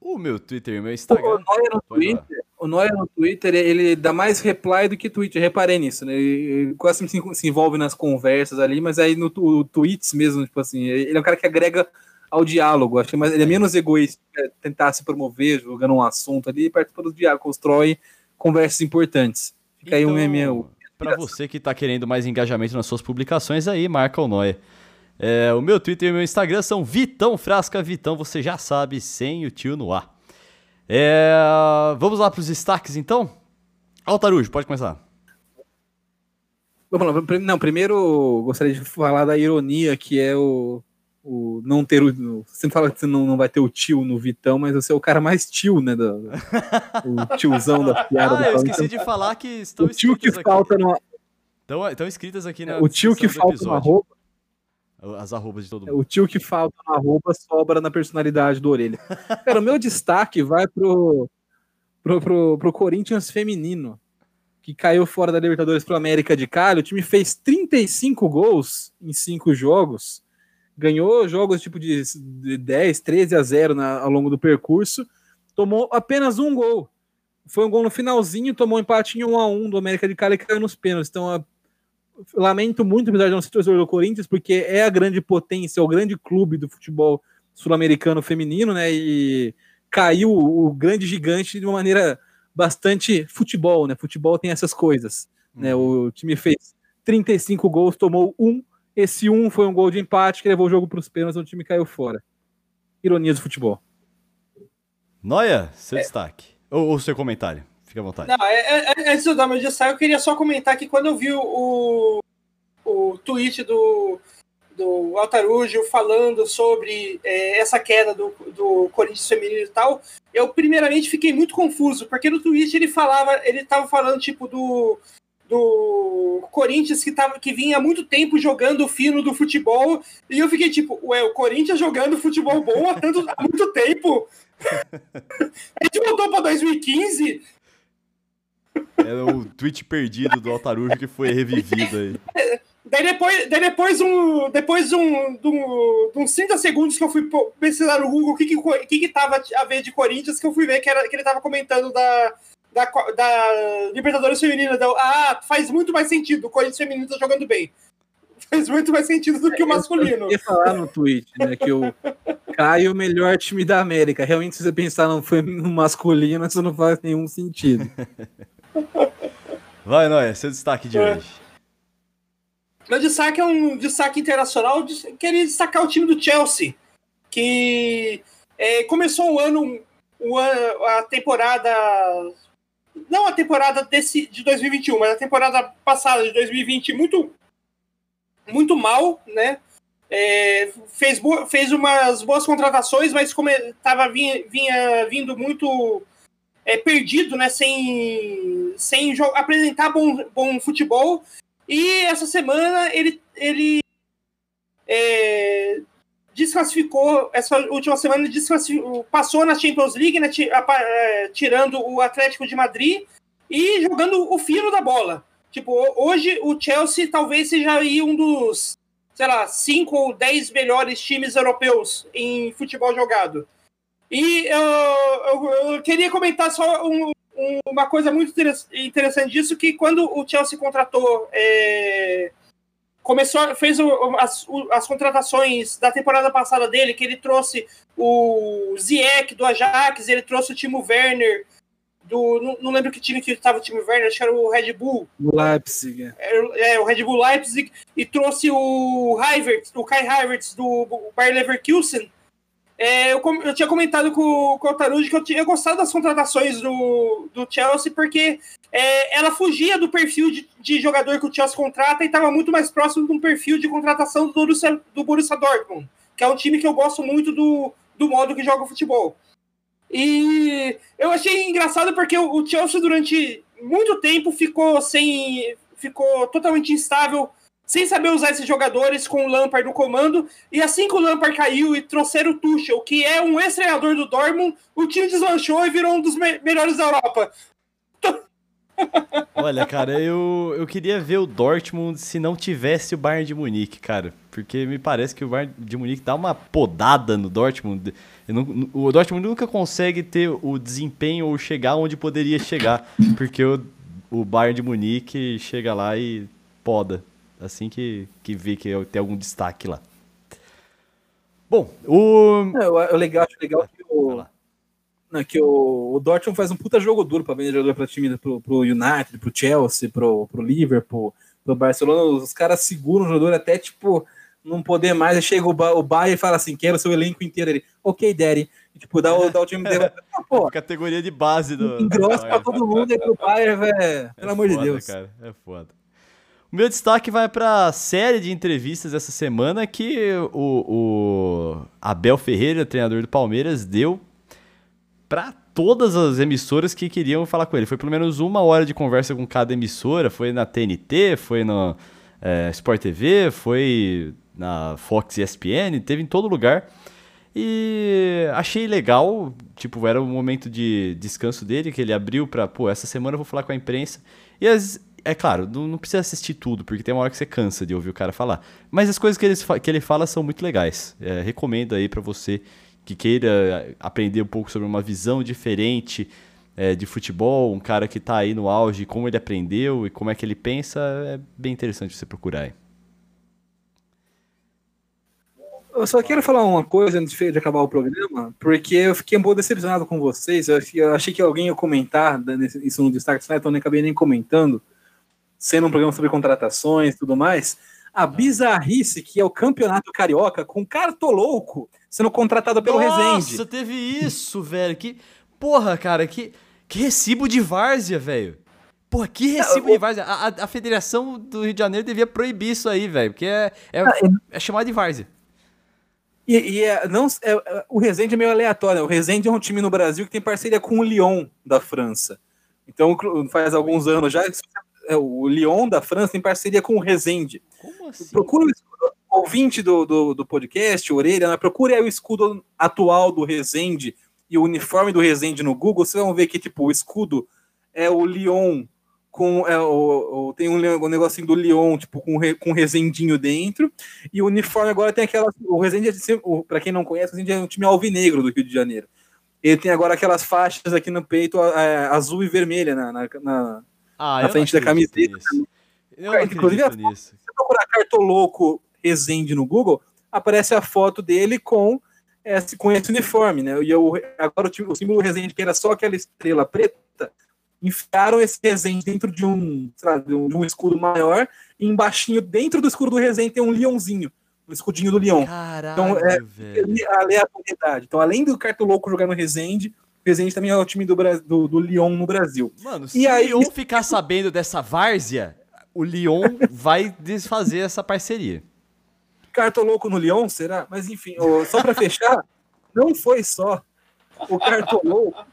O meu Twitter e o meu Instagram. O Noia no Twitter, o Noia no Twitter, ele dá mais reply do que tweet. Eu reparei nisso, né? Ele quase se, se envolve nas conversas ali, mas aí no tweets mesmo, tipo assim, ele é um cara que agrega ao diálogo. Acho que ele é menos egoísta é tentar se promover, jogando um assunto ali, participa do diálogo, constrói conversas importantes. Fica então, aí um meu. Para você que está querendo mais engajamento nas suas publicações, aí marca o Noia. É, o meu Twitter e o meu Instagram são Vitão Frasca Vitão, você já sabe, sem o tio no ar. É, vamos lá para os destaques então? Altarujo, pode começar. Vamos lá, não, primeiro gostaria de falar da ironia que é o, o não ter o. Você fala que você não, não vai ter o tio no Vitão, mas você é o cara mais tio, né? Do, o tiozão da piada. ah, eu esqueci de falar que estão o tio que aqui. falta no. Estão, estão escritas aqui na. O tio que falta na roupa. As arrobas de todo mundo. O tio que falta na roupa sobra na personalidade do orelha. Cara, o meu destaque vai pro, pro, pro, pro Corinthians feminino, que caiu fora da Libertadores pro América de Cali. O time fez 35 gols em 5 jogos. Ganhou jogos tipo de 10, 13 a 0 na, ao longo do percurso. Tomou apenas um gol. Foi um gol no finalzinho, tomou um empate em 1 a 1 do América de Cali e caiu nos pênaltis. Então, lamento muito, apesar de não ser torcedor do Corinthians, porque é a grande potência, é o grande clube do futebol sul-americano feminino, né? E caiu o grande gigante de uma maneira bastante futebol, né? Futebol tem essas coisas, né? Uhum. O time fez 35 gols, tomou um. Esse um foi um gol de empate que levou o jogo para os pênaltis, o time caiu fora. Ironia do futebol. Noia, seu é. destaque. Ou, ou seu comentário. Fique à vontade. Não, é, é, é, antes do destaque, eu queria só comentar que quando eu vi o, o tweet do, do Altarujo falando sobre é, essa queda do, do Corinthians feminino e tal, eu primeiramente fiquei muito confuso, porque no tweet ele falava, ele tava falando tipo do do Corinthians que, tava, que vinha há muito tempo jogando fino do futebol, e eu fiquei tipo, ué, o Corinthians jogando futebol bom há, tanto, há muito tempo. a gente voltou para 2015, era o tweet perdido do Altarujo que foi revivido aí. Daí depois, daí depois, um, depois um, de um, uns 30 segundos que eu fui pesquisar no Google o que, que, que, que tava a ver de Corinthians, que eu fui ver que, era, que ele tava comentando da, da, da Libertadores Feminina. Então, ah, faz muito mais sentido, o Corinthians Feminino tá jogando bem. Faz muito mais sentido do que o masculino. Eu ia falar no tweet, né, que o Caio é o melhor time da América. Realmente, se você pensar no, no masculino, isso não faz nenhum sentido. Vai, Noé, seu destaque de é. hoje. Meu destaque é um destaque internacional. Queria destacar o time do Chelsea, que é, começou o ano, o ano, a temporada. Não a temporada desse, de 2021, mas a temporada passada, de 2020, muito, muito mal, né? É, fez, fez umas boas contratações, mas como estava vinha, vinha vindo muito é, perdido, né, sem, sem apresentar bom, bom futebol. E essa semana ele, ele é, desclassificou essa última semana, desclassificou, passou na Champions League, né, é, tirando o Atlético de Madrid e jogando o fino da bola. Tipo, hoje o Chelsea talvez seja aí um dos, sei lá, cinco ou dez melhores times europeus em futebol jogado. E eu, eu, eu queria comentar só um, um, uma coisa muito interessante disso, que quando o Chelsea contratou é, começou, fez o, as, as, contratações da temporada passada dele, que ele trouxe o Ziyech do Ajax, ele trouxe o Timo Werner do. Não, não lembro que time que estava o Timo Werner, acho que era o Red Bull. Leipzig. É, é, o Red Bull Leipzig, e trouxe o Havertz, o Kai Havertz do Bayer Leverkusen. É, eu, eu, tinha comentado com, com o Tarude que eu tinha gostado das contratações do, do Chelsea, porque é, ela fugia do perfil de, de, jogador que o Chelsea contrata e estava muito mais próximo de um perfil de contratação do Borussia, do Borussia Dortmund, que é um time que eu gosto muito do, do modo que joga futebol. E eu achei engraçado porque o, o Chelsea durante muito tempo ficou sem. ficou totalmente instável sem saber usar esses jogadores com o Lampard no comando. E assim que o Lampard caiu e trouxeram o Tuchel, que é um ex-treinador do Dortmund, o time deslanchou e virou um dos me melhores da Europa. Olha, cara, eu, eu queria ver o Dortmund se não tivesse o Bayern de Munique, cara. Porque me parece que o Bayern de Munique dá uma podada no Dortmund. Não, o Dortmund nunca consegue ter o desempenho ou chegar onde poderia chegar. Porque o, o Bayern de Munique chega lá e poda assim que, que vê que tem algum destaque lá. Bom, o. É, o legal, acho legal que o. Não, que o, o Dortmund faz um puta jogo duro para vender jogador para time pro, pro United, pro Chelsea, pro, pro Liverpool, pro Barcelona. Os caras seguram o jogador até tipo não poder mais. Aí chega o, ba o Bayern e fala assim: quero o seu elenco inteiro. Ele, ok, Daddy. E, tipo, dá o, dá o time dele. Ah, pô, Categoria de base do. Engrossa pra todo mundo aí pro Bayern, velho. Pelo é amor foda, de Deus. Cara, é foda. Meu destaque vai para a série de entrevistas essa semana que o, o Abel Ferreira, treinador do Palmeiras, deu para todas as emissoras que queriam falar com ele. Foi pelo menos uma hora de conversa com cada emissora. Foi na TNT, foi no é, Sport TV, foi na Fox ESPN, teve em todo lugar. E achei legal, tipo, era o momento de descanso dele, que ele abriu para, pô, essa semana eu vou falar com a imprensa. E as, é claro, não, não, precisa assistir tudo, porque tem uma hora que você cansa de ouvir o cara falar. Mas as coisas que ele, que ele fala são muito legais. É, recomendo aí para você que queira aprender um pouco sobre uma visão diferente é, de futebol, um cara que está aí no auge, como ele aprendeu e como é que ele pensa, é bem interessante você procurar aí. Eu só quero falar uma coisa antes de acabar o programa, porque eu fiquei um pouco decepcionado com vocês. Eu achei que alguém ia comentar isso no destaque, então nem acabei nem comentando sendo um programa sobre contratações e tudo mais, a bizarrice que é o campeonato carioca com cartolouco sendo contratado pelo Nossa, Resende. Nossa, teve isso, velho. Que porra, cara, que, que recibo de várzea, velho. Porra, que recibo de várzea. A, a, a, Federação do Rio de Janeiro devia proibir isso aí, velho, porque é, é, ah, é chamado de várzea. E, e é, não, é, o Resende é meio aleatório. Né? O Resende é um time no Brasil que tem parceria com o Lyon da França. Então, faz alguns anos já, é, o Lyon da França tem parceria com o Resende. Como assim? Procura o ouvinte do, do, do podcast, Orelha, né? procure o escudo atual do Resende e o uniforme do Resende no Google, vocês vão ver que tipo, o escudo é o Lyon com é, o, o, tem um, um negocinho do Lyon, tipo, com, com um resendinho dentro, e o uniforme agora tem aquela. O Resende, é, para quem não conhece, o Resende é um time alvinegro do Rio de Janeiro. Ele tem agora aquelas faixas aqui no peito é, azul e vermelha na, na, na, ah, na frente da camiseta. Não Inclusive, se você procurar Cartoloco Resende no Google, aparece a foto dele com esse, com esse uniforme, né? E eu, agora o, o símbolo Resende, que era só aquela estrela preta, enfiaram esse Resende dentro de um, lá, de um, de um escudo maior, e embaixo, dentro do escudo do Resende, tem um leãozinho, um escudinho do leão. Caralho, então, é velho. a aleatoriedade. Então, além do Cartoloco jogar no Resende, Resende também é o time do, do, do Lyon no Brasil. Mano, se e o Lyon ficar sabendo dessa várzea, o Lyon vai desfazer essa parceria. Cartoloco no Lyon, será? Mas enfim, só para fechar, não foi só o Cartoloco.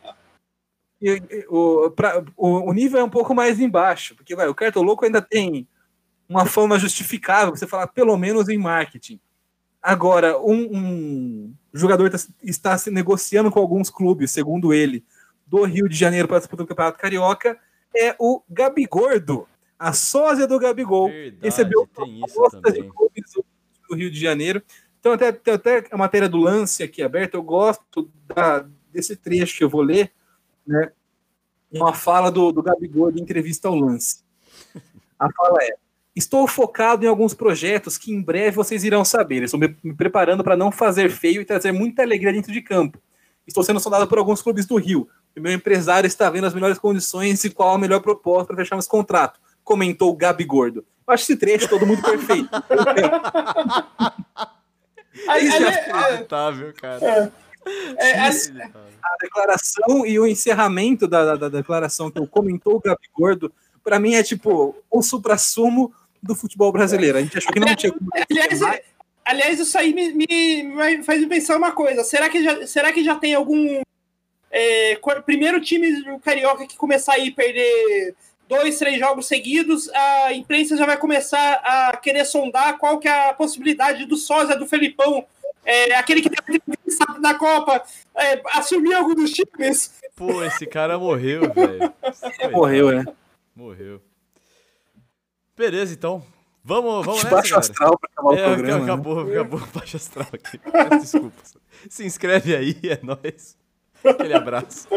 O, pra, o, o, nível é um pouco mais embaixo, porque vai, o Cartoloco ainda tem uma fama justificável, você falar pelo menos em marketing. Agora, um, um jogador tá, está se negociando com alguns clubes, segundo ele, do Rio de Janeiro para disputar o Campeonato Carioca, é o Gabigordo. A sósia do Gabigol Verdade, recebeu propostas de clubes do- Rio de Janeiro. Então, até, até a matéria do lance aqui aberta, eu gosto da- desse trecho que eu vou ler, né? Uma fala do, do Gabigol de entrevista ao lance. A fala é: Estou focado em alguns projetos que em breve vocês irão saber. Estou me, me preparando para não fazer feio e trazer muita alegria dentro de campo. Estou sendo sondado por alguns clubes do Rio. E meu empresário está vendo as melhores condições e qual a melhor proposta para fecharmos contrato. Comentou o Gabi Gordo. Eu acho esse trecho todo muito perfeito. Aí- Isso já é- Inacreditável, cara. é- é- Inacreditável. a declaração e o encerramento da, da, da declaração que eu comentou o Gabi Gordo, para mim é tipo o supra-sumo do futebol brasileiro. A gente achou que não tinha como Aliás, aliás, isso aí me, me- me faz pensar uma coisa. Será que já, será que já tem algum é, primeiro time do Carioca que começar a ir perder dois, três jogos seguidos, a imprensa já vai começar a querer sondar qual que é a possibilidade do sósia do Felipão, é, aquele que teve entrevista na Copa, é, assumir algum dos times. Pô, esse cara morreu, velho. Morreu, né? Morreu. Beleza, então. Vamos, vamos nessa, astral para acabar o É, programa. né? acabou, acabou o baixo astral aqui. Desculpa. Se inscreve aí, é nóis. Aquele abraço.